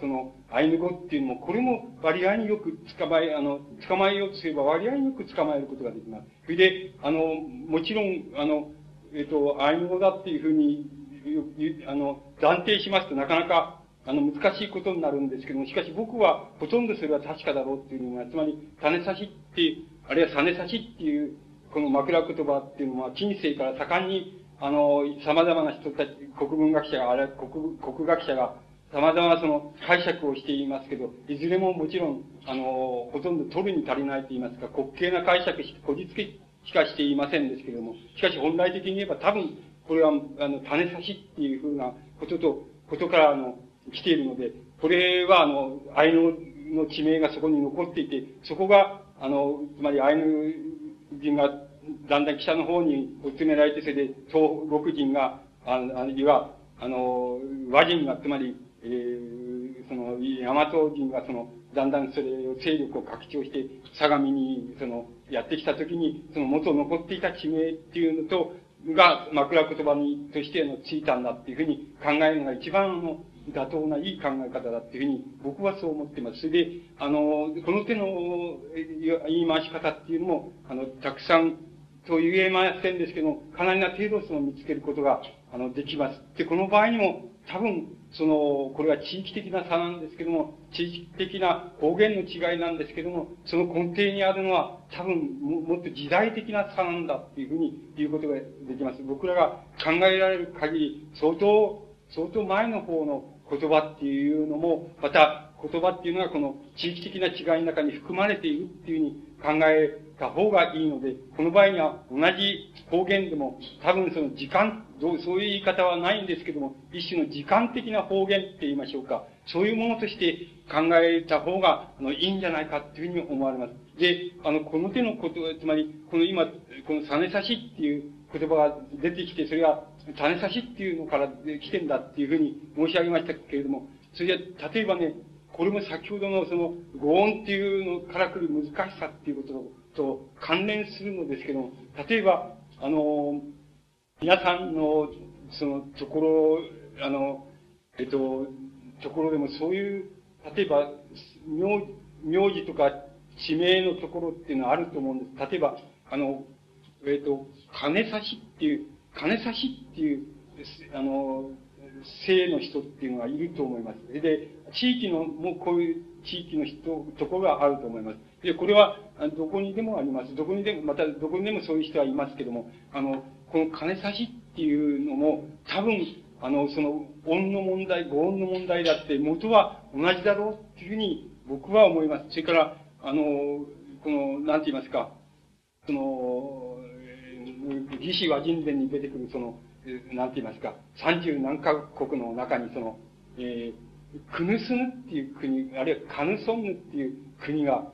その、アイヌ語っていうのも、これも割合によく捕まえ、あの、捕まえようとすれば割合によく捕まえることができます。それで、あの、もちろん、あの、えっ、と、アイヌ語だっていうふうに、あの、断定しますとなかなか、あの、難しいことになるんですけども、しかし僕はほとんどそれは確かだろうっていうのが、つまり、種差しって、あるいは種差しっていう、この枕言葉っていうのは、近世から盛んに、あの、様々な人たち、国文学者が、あるいは国、国学者が、様々なその解釈をしていますけど、いずれももちろん、あの、ほとんど取るに足りないと言いますか、滑稽な解釈して、こじつけしかしていませんですけれども、しかし本来的に言えば多分、これは、あの、種差しっていうふうなことと、ことから、あの、来ているので、これは、あの、アイヌの地名がそこに残っていて、そこが、あの、つまりアイヌ人がだんだん北の方に追い詰められて、それで東北人が、ああるいは、あの、和人が、つまり、えー、その、大和人がその、だんだんそれを勢力を拡張して、相模に、その、やってきたときに、その元残っていた地名っていうのと、が枕言葉に、としてのついたんだっていうふうに考えるのが一番の妥当ないい考え方だっていうふうに僕はそう思ってます。それで、あの、この手の言い回し方っていうのも、あの、たくさんと言えませんですけど、かなりな程度その見つけることが、あの、できます。で、この場合にも、多分、その、これは地域的な差なんですけども、地域的な方言の違いなんですけども、その根底にあるのは、多分も、もっと時代的な差なんだっていうふうに言うことができます。僕らが考えられる限り、相当、相当前の方の言葉っていうのも、また言葉っていうのがこの地域的な違いの中に含まれているっていうふうに考えた方がいいので、この場合には同じ方言でも、多分その時間、どうそういう言い方はないんですけども、一種の時間的な方言って言いましょうか。そういうものとして考えた方が、あの、いいんじゃないかっていうふうに思われます。で、あの、この手のこと、つまり、この今、この種差しっていう言葉が出てきて、それは種差しっていうのから来てんだっていうふうに申し上げましたけれども、それじゃ、例えばね、これも先ほどのその、語音っていうのから来る難しさっていうことと関連するのですけども、例えば、あの、皆さんの、その、ところ、あの、えっと、ところでもそういう、例えば、名、名字とか地名のところっていうのはあると思うんです。例えば、あの、えっと、金差しっていう、金差しっていう、あの、性の人っていうのがいると思います。で、地域の、もうこういう地域の人、ところがあると思います。で、これは、どこにでもあります。どこにでも、またどこにでもそういう人はいますけども、あの、この金差しっていうのも、多分、あの、その、音の問題、語音の問題だって、元は同じだろうっていうふうに僕は思います。それから、あの、この、なんて言いますか、その、義士和人伝に出てくる、その、なんて言いますか、三十何カ国の中に、その、えー、クヌスヌっていう国、あるいはカヌソンヌっていう国が、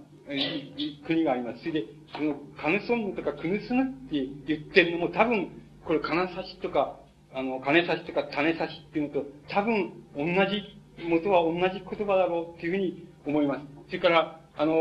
国があります。それで、その、カヌソンヌとかクヌスヌって言ってるのも多分、これ金差しとか、あの、金差しとか種差しっていうのと、多分、同じ、元は同じ言葉だろうっていうふうに思います。それから、あの、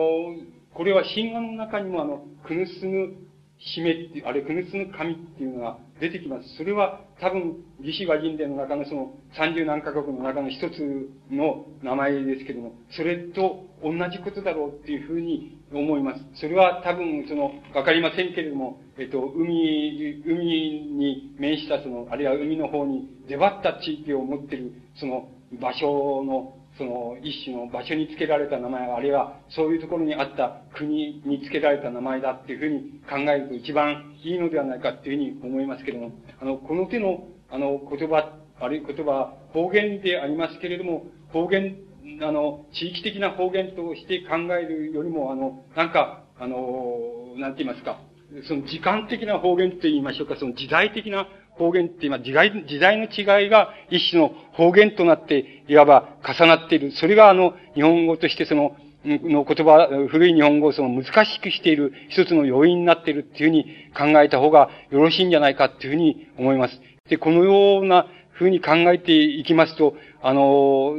これは神話の中にもあの、クヌスヌ締めっていう、あれ、クヌスヌ神っていうのが出てきます。それは多分、義士和人伝の中のその三十何カ国の中の一つの名前ですけども、それと同じことだろうっていうふうに思います。それは多分、その、わかりませんけれども、えっと、海、海に面したその、あるいは海の方に出張った地域を持っている、その場所のその一種の場所に付けられた名前、あるいはそういうところにあった国に付けられた名前だっていうふうに考えると一番いいのではないかっていうふうに思いますけれども、あの、この手の、あの、言葉、あるいは言葉、方言でありますけれども、方言、あの、地域的な方言として考えるよりも、あの、なんか、あの、なんて言いますか、その時間的な方言と言いましょうか、その時代的な方言って今、時代、時代の違いが一種の方言となって、いわば重なっている。それがあの、日本語としてその、の言葉、古い日本語をその難しくしている一つの要因になっているっていうふうに考えた方がよろしいんじゃないかっていうふうに思います。で、このようなふうに考えていきますと、あの、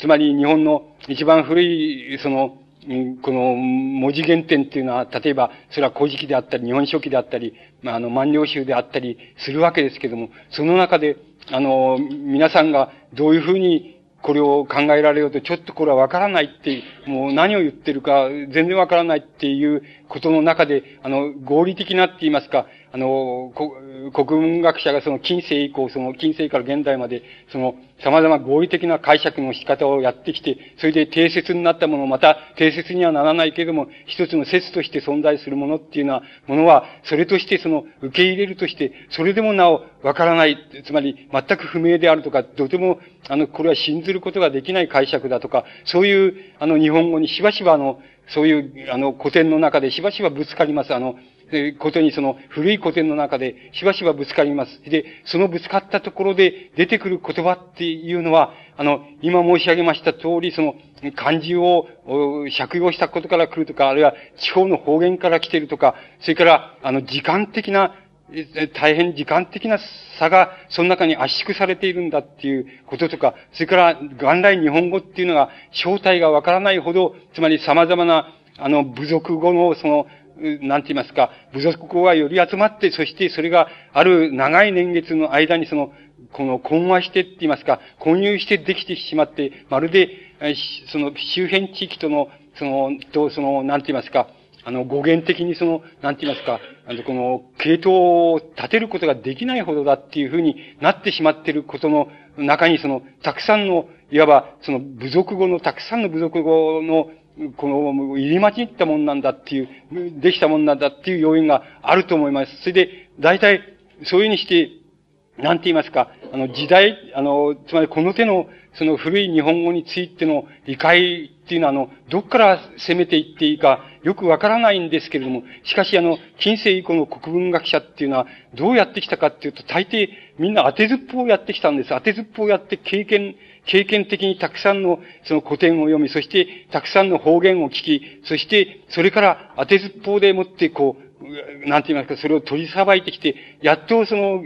つまり日本の一番古い、その、この文字原点っていうのは、例えば、それは古事記であったり、日本書紀であったり、あ、あの、万両集であったりするわけですけども、その中で、あの、皆さんがどういうふうにこれを考えられようと、ちょっとこれはわからないっていう、もう何を言ってるか全然わからないっていうことの中で、あの、合理的なって言いますか、あの、国文学者がその近世以降、その近世から現代まで、その様々合理的な解釈の仕方をやってきて、それで定説になったもの、また定説にはならないけれども、一つの説として存在するものっていうのは、ものは、それとしてその受け入れるとして、それでもなおわからない、つまり全く不明であるとか、とても、あの、これは信ずることができない解釈だとか、そういう、あの、日本語にしばしばあの、そういう、あの、古典の中でしばしばぶつかります。あの、ことにその古い古典の中でしばしばぶつかります。で、そのぶつかったところで出てくる言葉っていうのは、あの、今申し上げました通り、その漢字を借用したことから来るとか、あるいは地方の方言から来てるとか、それから、あの、時間的な大変時間的な差が、その中に圧縮されているんだっていうこととか、それから、元来日本語っていうのが、正体がわからないほど、つまり様々な、あの、部族語の、その、なんて言いますか、部族語がより集まって、そしてそれがある長い年月の間にその、この混和してって言いますか、混入してできてしまって、まるで、その周辺地域との、その、と、その、なんて言いますか、あの、語源的にその、なんて言いますか、あの、この、系統を立てることができないほどだっていうふうになってしまっていることの中に、その、たくさんの、いわば、その、部族語の、たくさんの部族語の、この、入り混じったもんなんだっていう、できたもんなんだっていう要因があると思います。それで、大体、そういうにして、なんて言いますか、あの、時代、あの、つまりこの手の、その古い日本語についての理解っていうのは、あの、どっから攻めていっていいか、よくわからないんですけれども、しかし、あの、近世以降の国文学者っていうのは、どうやってきたかっていうと、大抵、みんな当てずっぽうやってきたんです。当てずっぽうやって経験、経験的にたくさんのその古典を読み、そしてたくさんの方言を聞き、そしてそれから当てずっぽうでもってこう、なんて言いますか、それを取りさばいてきて、やっとその、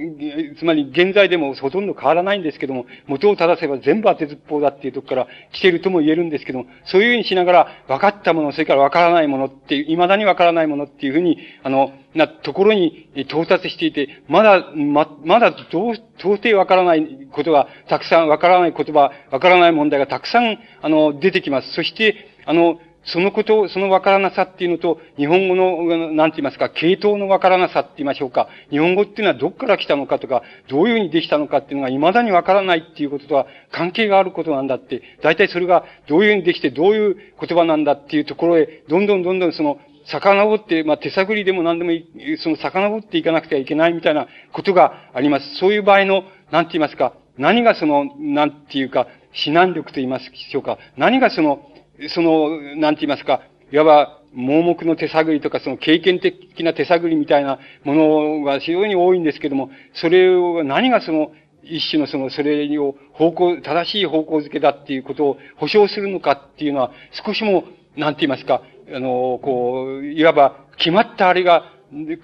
つまり現在でもほとんど変わらないんですけども、元を正せば全部当てずっぽうだっていうとこから来てるとも言えるんですけども、そういうふうにしながら分かったもの、それから分からないものっていう、未だに分からないものっていうふうに、あの、なところに到達していて、まだ、ま、まだどう、到底分からないことがたくさん、分からない言葉、分からない問題がたくさん、あの、出てきます。そして、あの、そのことを、そのわからなさっていうのと、日本語の、なんて言いますか、系統のわからなさって言いましょうか。日本語っていうのはどっから来たのかとか、どういうふうにできたのかっていうのが未だにわからないっていうこととは関係があることなんだって、大体それがどういうふうにできてどういう言葉なんだっていうところへ、どんどんどんどんその、遡って、まあ、手探りでも何でもいい、その遡っていかなくてはいけないみたいなことがあります。そういう場合の、なんて言いますか、何がその、なんていうか、指南力と言いますでしょうか。何がその、その、なんて言いますか、いわば、盲目の手探りとか、その経験的な手探りみたいなものが非常に多いんですけども、それを、何がその、一種のその、それを方向、正しい方向づけだっていうことを保証するのかっていうのは、少しも、なんて言いますか、あの、こう、いわば、決まったあれが、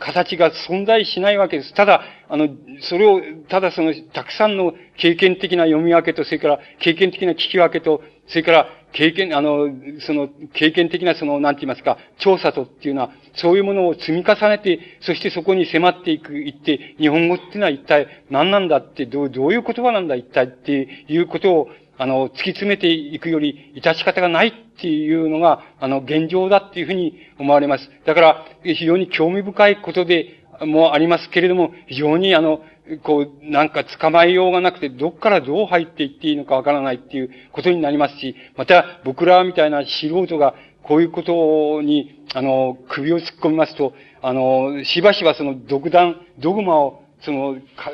形が存在しないわけです。ただ、あの、それを、ただその、たくさんの経験的な読み分けと、それから経験的な聞き分けと、それから経験、あの、その、経験的なその、なんて言いますか、調査とっていうのは、そういうものを積み重ねて、そしてそこに迫っていく、言って、日本語っていうのは一体何なんだって、どう、どういう言葉なんだ一体っていうことを、あの、突き詰めていくより、致し方がないっていうのが、あの、現状だっていうふうに思われます。だから、非常に興味深いことでもありますけれども、非常にあの、こう、なんか捕まえようがなくて、どっからどう入っていっていいのかわからないっていうことになりますし、また、僕らみたいな素人が、こういうことに、あの、首を突っ込みますと、あの、しばしばその独断、ドグマを、その、か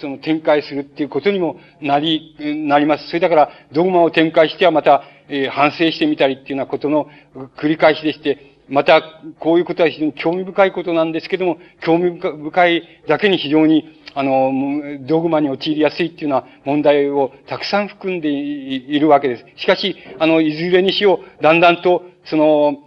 その展開するっていうことにもなり、なります。それだから、ドグマを展開してはまた、えー、反省してみたりっていうようなことの繰り返しでして、また、こういうことは非常に興味深いことなんですけども、興味深いだけに非常に、あの、ドグマに陥りやすいっていうような問題をたくさん含んでいるわけです。しかし、あの、いずれにしよう、だんだんと、その、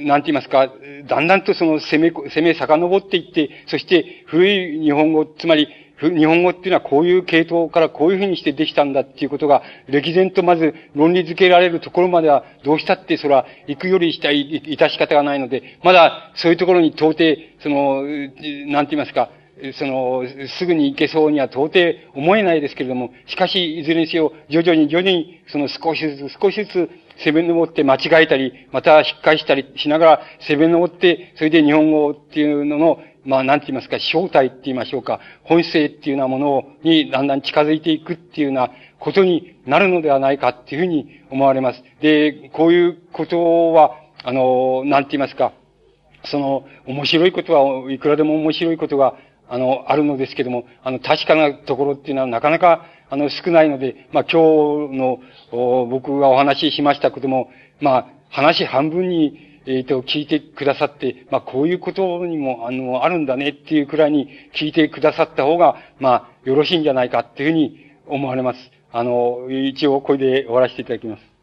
なんて言いますか、だんだんとその攻め、攻め遡っていって、そして古い日本語、つまり日本語っていうのはこういう系統からこういうふうにしてできたんだっていうことが、歴然とまず論理づけられるところまでは、どうしたってそれは行くよりしたい、致し方がないので、まだそういうところに到底、その、なんて言いますか、その、すぐに行けそうには到底思えないですけれども、しかし、いずれにせよ、徐々に徐々に、その少しずつ、少しずつ、攻め登って間違えたり、また引っ返したりしながら攻め登って、それで日本語っていうののまあ、なんて言いますか、正体って言いましょうか、本性っていうようなものにだんだん近づいていくっていうようなことになるのではないかっていうふうに思われます。で、こういうことは、あの、なんて言いますか、その、面白いことはいくらでも面白いことが、あの、あるのですけども、あの、確かなところっていうのはなかなか、あの、少ないので、まあ、今日の、僕がお話ししましたことも、まあ、話半分に、えっ、ー、と、聞いてくださって、まあ、こういうことにも、あの、あるんだねっていうくらいに聞いてくださった方が、まあ、よろしいんじゃないかっていうふうに思われます。あの、一応これで終わらせていただきます。